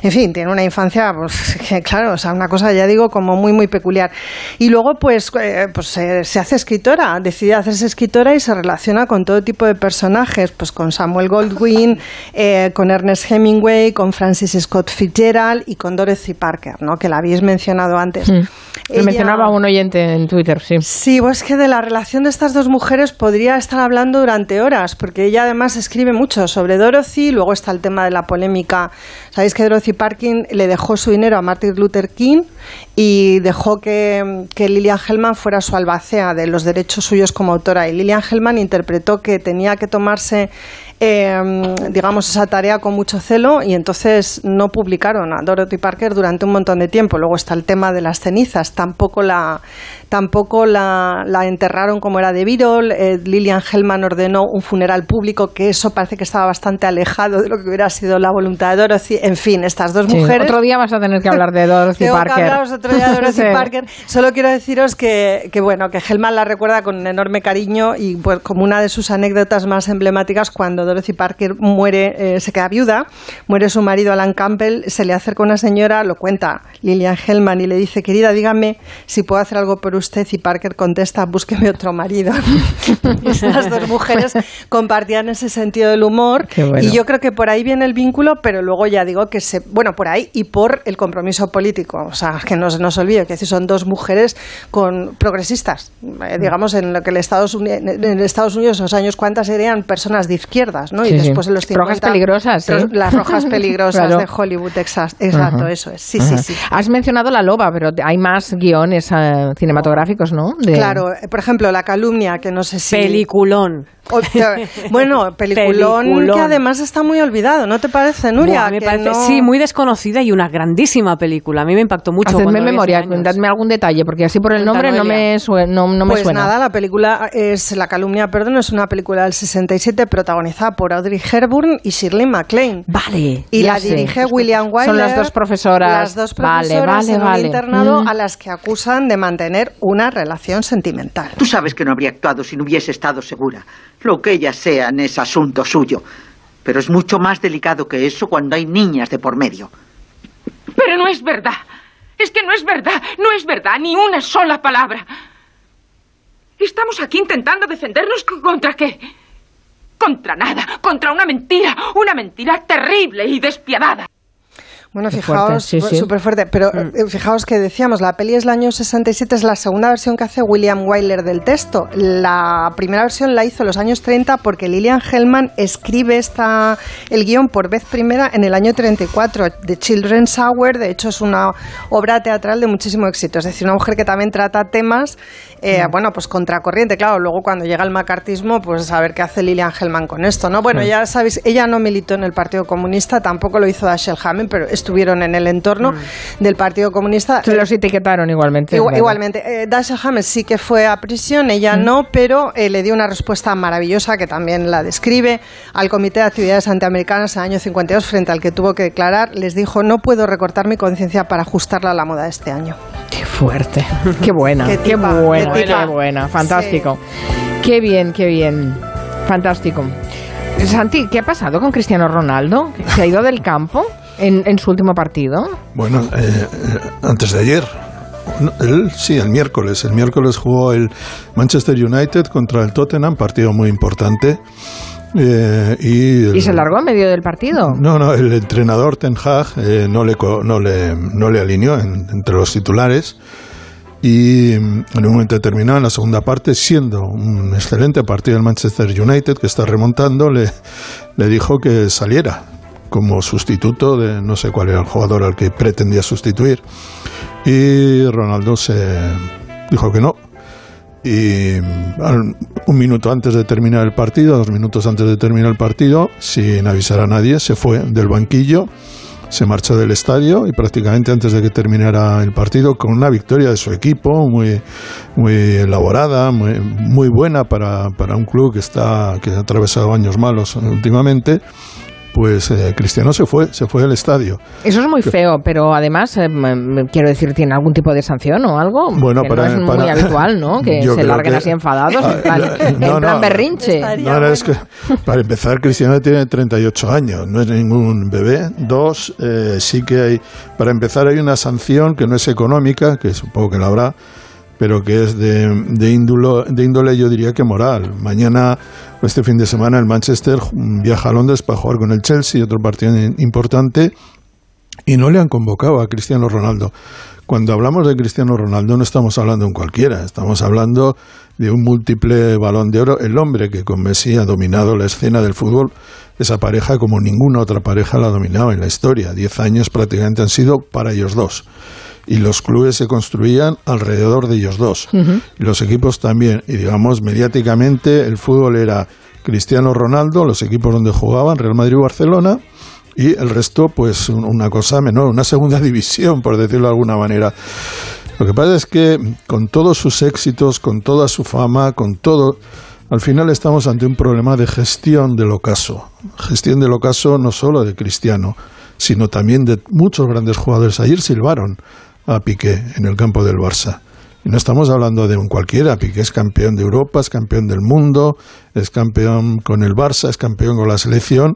En fin, tiene una infancia, pues, [laughs] que, claro, o sea, una cosa, ya digo, como muy, muy peculiar. Y luego, pues, eh, pues eh, se hace escritora, decide hacerse escritora y se relaciona con todo tipo de personajes, pues con Samuel Goldwyn, [laughs] eh, con Ernest Hemingway, con Francis Scott Fitzgerald y con Dorothy Parker, ¿no? Que la habéis mencionado antes. Lo Ella- mencionaba un oyente en Twitter, sí. Sí, pues que de la relación de estas dos mujeres podría estar hablando durante horas, porque ella además escribe mucho sobre Dorothy, luego está el tema de la polémica. Sabéis que Dorothy Parkin le dejó su dinero a Martin Luther King y dejó que, que Lillian Hellman fuera su albacea de los derechos suyos como autora. Y Lillian Hellman interpretó que tenía que tomarse eh, digamos, esa tarea con mucho celo y entonces no publicaron a Dorothy Parker durante un montón de tiempo. Luego está el tema de las cenizas, tampoco la, tampoco la, la enterraron como era debido. Eh, Lillian Hellman ordenó un funeral público, que eso parece que estaba bastante alejado de lo que hubiera sido la voluntad de Dorothy. En fin, estas dos Sí. mujeres. Otro día vas a tener que hablar de Dorothy [laughs] Tengo Parker. que hablaros otro día de Dorothy [laughs] Sí. Parker. Solo quiero deciros que, que, bueno, que Hellman la recuerda con enorme cariño y pues, como una de sus anécdotas más emblemáticas cuando Dorothy Parker muere, eh, se queda viuda, muere su marido Alan Campbell, se le acerca una señora, lo cuenta Lillian Hellman y le dice, querida, dígame si puedo hacer algo por usted y Parker contesta, búsqueme otro marido. Y [laughs] Estas dos mujeres compartían ese sentido del humor. Bueno. y yo creo que por ahí viene el vínculo, pero luego ya digo que se, bueno, por ahí y por el compromiso político, o sea, que no se nos olvide que son dos mujeres con progresistas, eh, digamos en lo que el Estados Unidos, en Estados Unidos en los años cuántas serían personas de izquierdas, ¿no? Sí, y sí. después en los 50 Rojas peligrosas, ro- ¿sí? las rojas [laughs] peligrosas Claro. de Hollywood, exacto, exacto, Ajá. eso es. Sí, Ajá. sí, sí. Has mencionado La Loba, pero hay más guiones eh, cinematográficos, ¿no? De- Claro, eh, por ejemplo, La calumnia, que no sé si... Peliculón. O- [laughs] bueno, peliculón, Peliculón. que además está muy olvidado, ¿no te parece, Nuria? Buah, me Que parece- no- Sí, muy desconocida y una grandísima película. A mí me impactó mucho. Hacedme memoria, dadme algún detalle, porque así por el nombre no me, sue- no, no me pues suena. nada, la película es La calumnia, perdón, es una película del 67 protagonizada por Audrey Hepburn y Shirley MacLaine. Vale. Y la sé. dirige William Wyler. Son las dos profesoras. Las dos Vale, profesoras vale, en vale. un internado Mm. a las que acusan de mantener una relación sentimental. Tú sabes que no habría actuado si no hubiese estado segura. Lo que ellas sean es asunto suyo. Pero es mucho más delicado que eso cuando hay niñas de por medio. Pero no es verdad. Es que no es verdad. No es verdad. Ni una sola palabra. Estamos aquí intentando defendernos contra qué. Contra nada. Contra una mentira. Una mentira terrible y despiadada. Bueno, Qué fijaos, fuerte, sí, sí. súper fuerte, pero eh, fijaos que decíamos, la peli es el año 67, es la segunda versión que hace William Wyler del texto. La primera versión la hizo en los años 30 porque Lillian Hellman escribe esta, el guion por vez primera en el año 34. The Children's Hour, de hecho, es una obra teatral de muchísimo éxito. Es decir, una mujer que también trata temas, eh, bueno, pues contracorriente. Claro, luego cuando llega el macartismo, pues a ver qué hace Lillian Hellman con esto, ¿no? Bueno, Sí. ya sabéis, ella no militó en el Partido Comunista, tampoco lo hizo Dashiell Hammett, pero estuvieron en el entorno del Partido Comunista. Se los etiquetaron igualmente. Igu- claro. Igualmente, eh, Dashiell Hammett sí que fue a prisión, ella no, pero eh, le dio una respuesta maravillosa que también la describe al Comité de Actividades Antiamericanas en el año 52, frente al que tuvo que declarar, les dijo, no puedo recortar mi conciencia para ajustarla a la moda de este año. fuerte. [laughs] Qué buena. Qué Qué, tipa, buena. qué Qué, buena. Fantástico. Qué bien, qué bien. Fantástico. Santi, ¿qué ha pasado con Cristiano Ronaldo? ¿Se ha ido del campo en, en su último partido? Bueno, eh, eh, antes de ayer. El- sí, el miércoles. El miércoles jugó el Manchester United contra el Tottenham, partido muy importante. Eh, y, el- ¿Y se largó en medio del partido? No, no, el entrenador Ten Hag eh, no, le, no, le, no le alineó en- entre los titulares y mm, en un momento determinado, en la segunda parte, siendo un excelente partido del Manchester United que está remontando, le, le dijo que saliera como sustituto de no sé cuál era el jugador al que pretendía sustituir. Y Ronaldo se dijo que no, y un minuto antes de terminar el partido, dos minutos antes de terminar el partido, sin avisar a nadie, se fue del banquillo, se marchó del estadio y prácticamente antes de que terminara el partido, con una victoria de su equipo muy, muy elaborada, muy, muy buena para, para un club que, está, que ha atravesado años malos últimamente, pues eh, Cristiano se fue, se fue del estadio. Eso es muy feo, pero además, eh, quiero decir, ¿tiene algún tipo de sanción o algo? Bueno, Que para- no es muy para- habitual, ¿no? [laughs] Que se larguen que- así enfadados, en plan, Ah, [laughs] en no, plan no. berrinche. No, no, es que para empezar, Cristiano tiene 38 años, no es ningún bebé. Dos, eh, sí que hay, para empezar, hay una sanción que no es económica, que supongo que la habrá, pero que es de, de, índulo- de índole, yo diría que moral. Mañana, este fin de semana, el Manchester viaja a Londres para jugar con el Chelsea, otro partido importante, y no le han convocado a Cristiano Ronaldo. Cuando hablamos de Cristiano Ronaldo no estamos hablando de un cualquiera, estamos hablando de un múltiple balón de oro, el hombre que con Messi ha dominado la escena del fútbol, esa pareja como ninguna otra pareja la ha dominado en la historia. Diez años prácticamente han sido para ellos dos. Y los clubes se construían alrededor de ellos dos. Y los equipos también. Y digamos, mediáticamente el fútbol era Cristiano Ronaldo, los equipos donde jugaban, Real Madrid y Barcelona, y el resto, pues un- una cosa menor, una segunda [laughs] división, por decirlo de alguna manera. Lo que pasa es que con todos sus éxitos, con toda su fama, con todo, al final estamos ante un problema de gestión del ocaso. Gestión del ocaso no solo de Cristiano, sino también de muchos grandes jugadores. Ayer silbaron a Piqué en el campo del Barça. Y no estamos hablando de un cualquiera, Piqué es campeón de Europa, es campeón del mundo, es campeón con el Barça, es campeón con la selección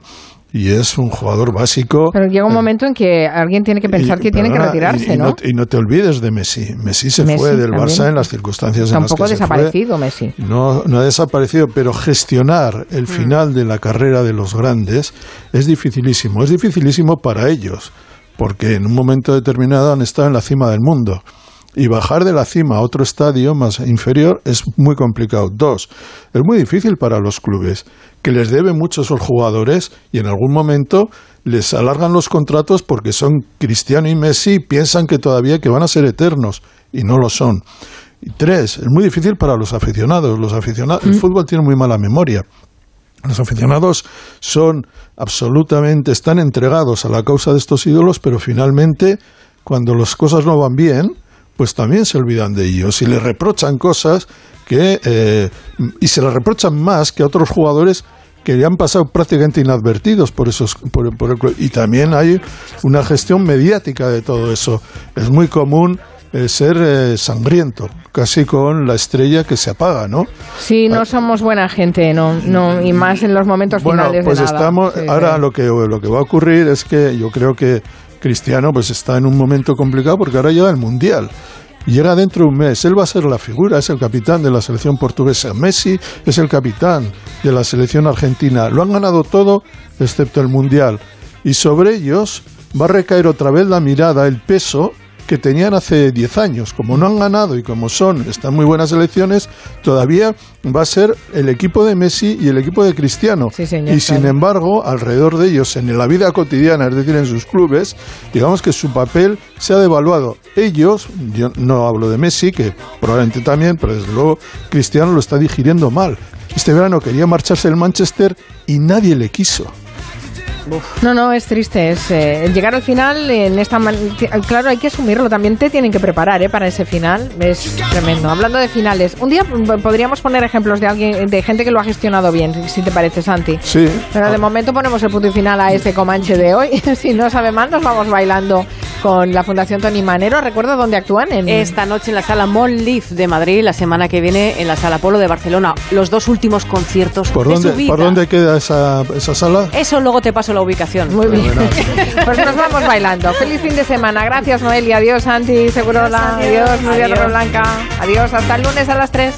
y es un jugador básico. Pero llega un momento en que alguien tiene que pensar Y, que tiene que retirarse, y- y ¿no? Y no te olvides de Messi. Messi se Messi fue del también. Barça en las circunstancias en las que se fue. desaparecido Messi. No, no ha desaparecido, pero gestionar el final de la carrera de los grandes es dificilísimo. Es dificilísimo para ellos, porque en un momento determinado han estado en la cima del mundo. Y bajar de la cima a otro estadio más inferior es muy complicado. Dos, es muy difícil para los clubes, que les deben mucho a esos jugadores y en algún momento les alargan los contratos porque son Cristiano y Messi y piensan que todavía que van a ser eternos y no lo son. Y tres, es muy difícil para los aficionados. Los aficionados, el fútbol tiene muy mala memoria. Los aficionados son absolutamente, están entregados a la causa de estos ídolos, pero finalmente, cuando las cosas no van bien, pues también se olvidan de ellos y le reprochan cosas que, eh, y se le reprochan más que a otros jugadores que le han pasado prácticamente inadvertidos por esos por, por el y también hay una gestión mediática de todo eso. Es muy común eh, ser eh, sangriento casi con la estrella que se apaga no Sí, no somos buena gente, no, no, y más en los momentos bueno, finales pues de nada. estamos. Sí, ahora sí. lo que lo que va a ocurrir es que yo creo que Cristiano pues está en un momento complicado porque ahora llega el mundial. Y Llega dentro de un mes, él va a ser la figura, es el capitán de la selección portuguesa. Messi es el capitán de la selección argentina. Lo han ganado todo excepto el mundial. Y sobre ellos va a recaer otra vez la mirada, el peso que tenían hace 10 años. Como no han ganado y como son, están muy buenas elecciones, todavía va a ser el equipo de Messi y el equipo de Cristiano. señor, y sin embargo, alrededor de ellos, en la vida cotidiana, es decir, en sus clubes, digamos que su papel se ha devaluado. Ellos, yo no hablo de Messi, que probablemente también, pero desde luego Cristiano lo está digiriendo mal. Este verano quería marcharse del Manchester y nadie le quiso. No, no, es triste. Es eh, llegar al final en esta. Claro, hay que asumirlo. También te tienen que preparar ¿eh? para ese final. Es tremendo. Hablando de finales, un día p- podríamos poner ejemplos de alguien, de gente que lo ha gestionado bien, si te parece, Santi. Sí. Pero de momento ponemos el punto y final a este Comanche de hoy. [laughs] si no sabe más, nos vamos bailando con la Fundación Tony Manero. Recuerdo dónde actúan. En... Esta noche en la sala Leaf de Madrid, la semana que viene en la sala Polo de Barcelona. Los dos últimos conciertos ¿Por de dónde, su vida. ¿Por dónde queda esa, esa sala? Eso luego te paso la ubicación. Muy bien. [laughs] Pues nos vamos bailando. Feliz fin de semana. Gracias, Noelia. Adiós, Santi Segurola. Adiós, Nuria Adiós. Torreblanca. Adiós, hasta el lunes a las 3.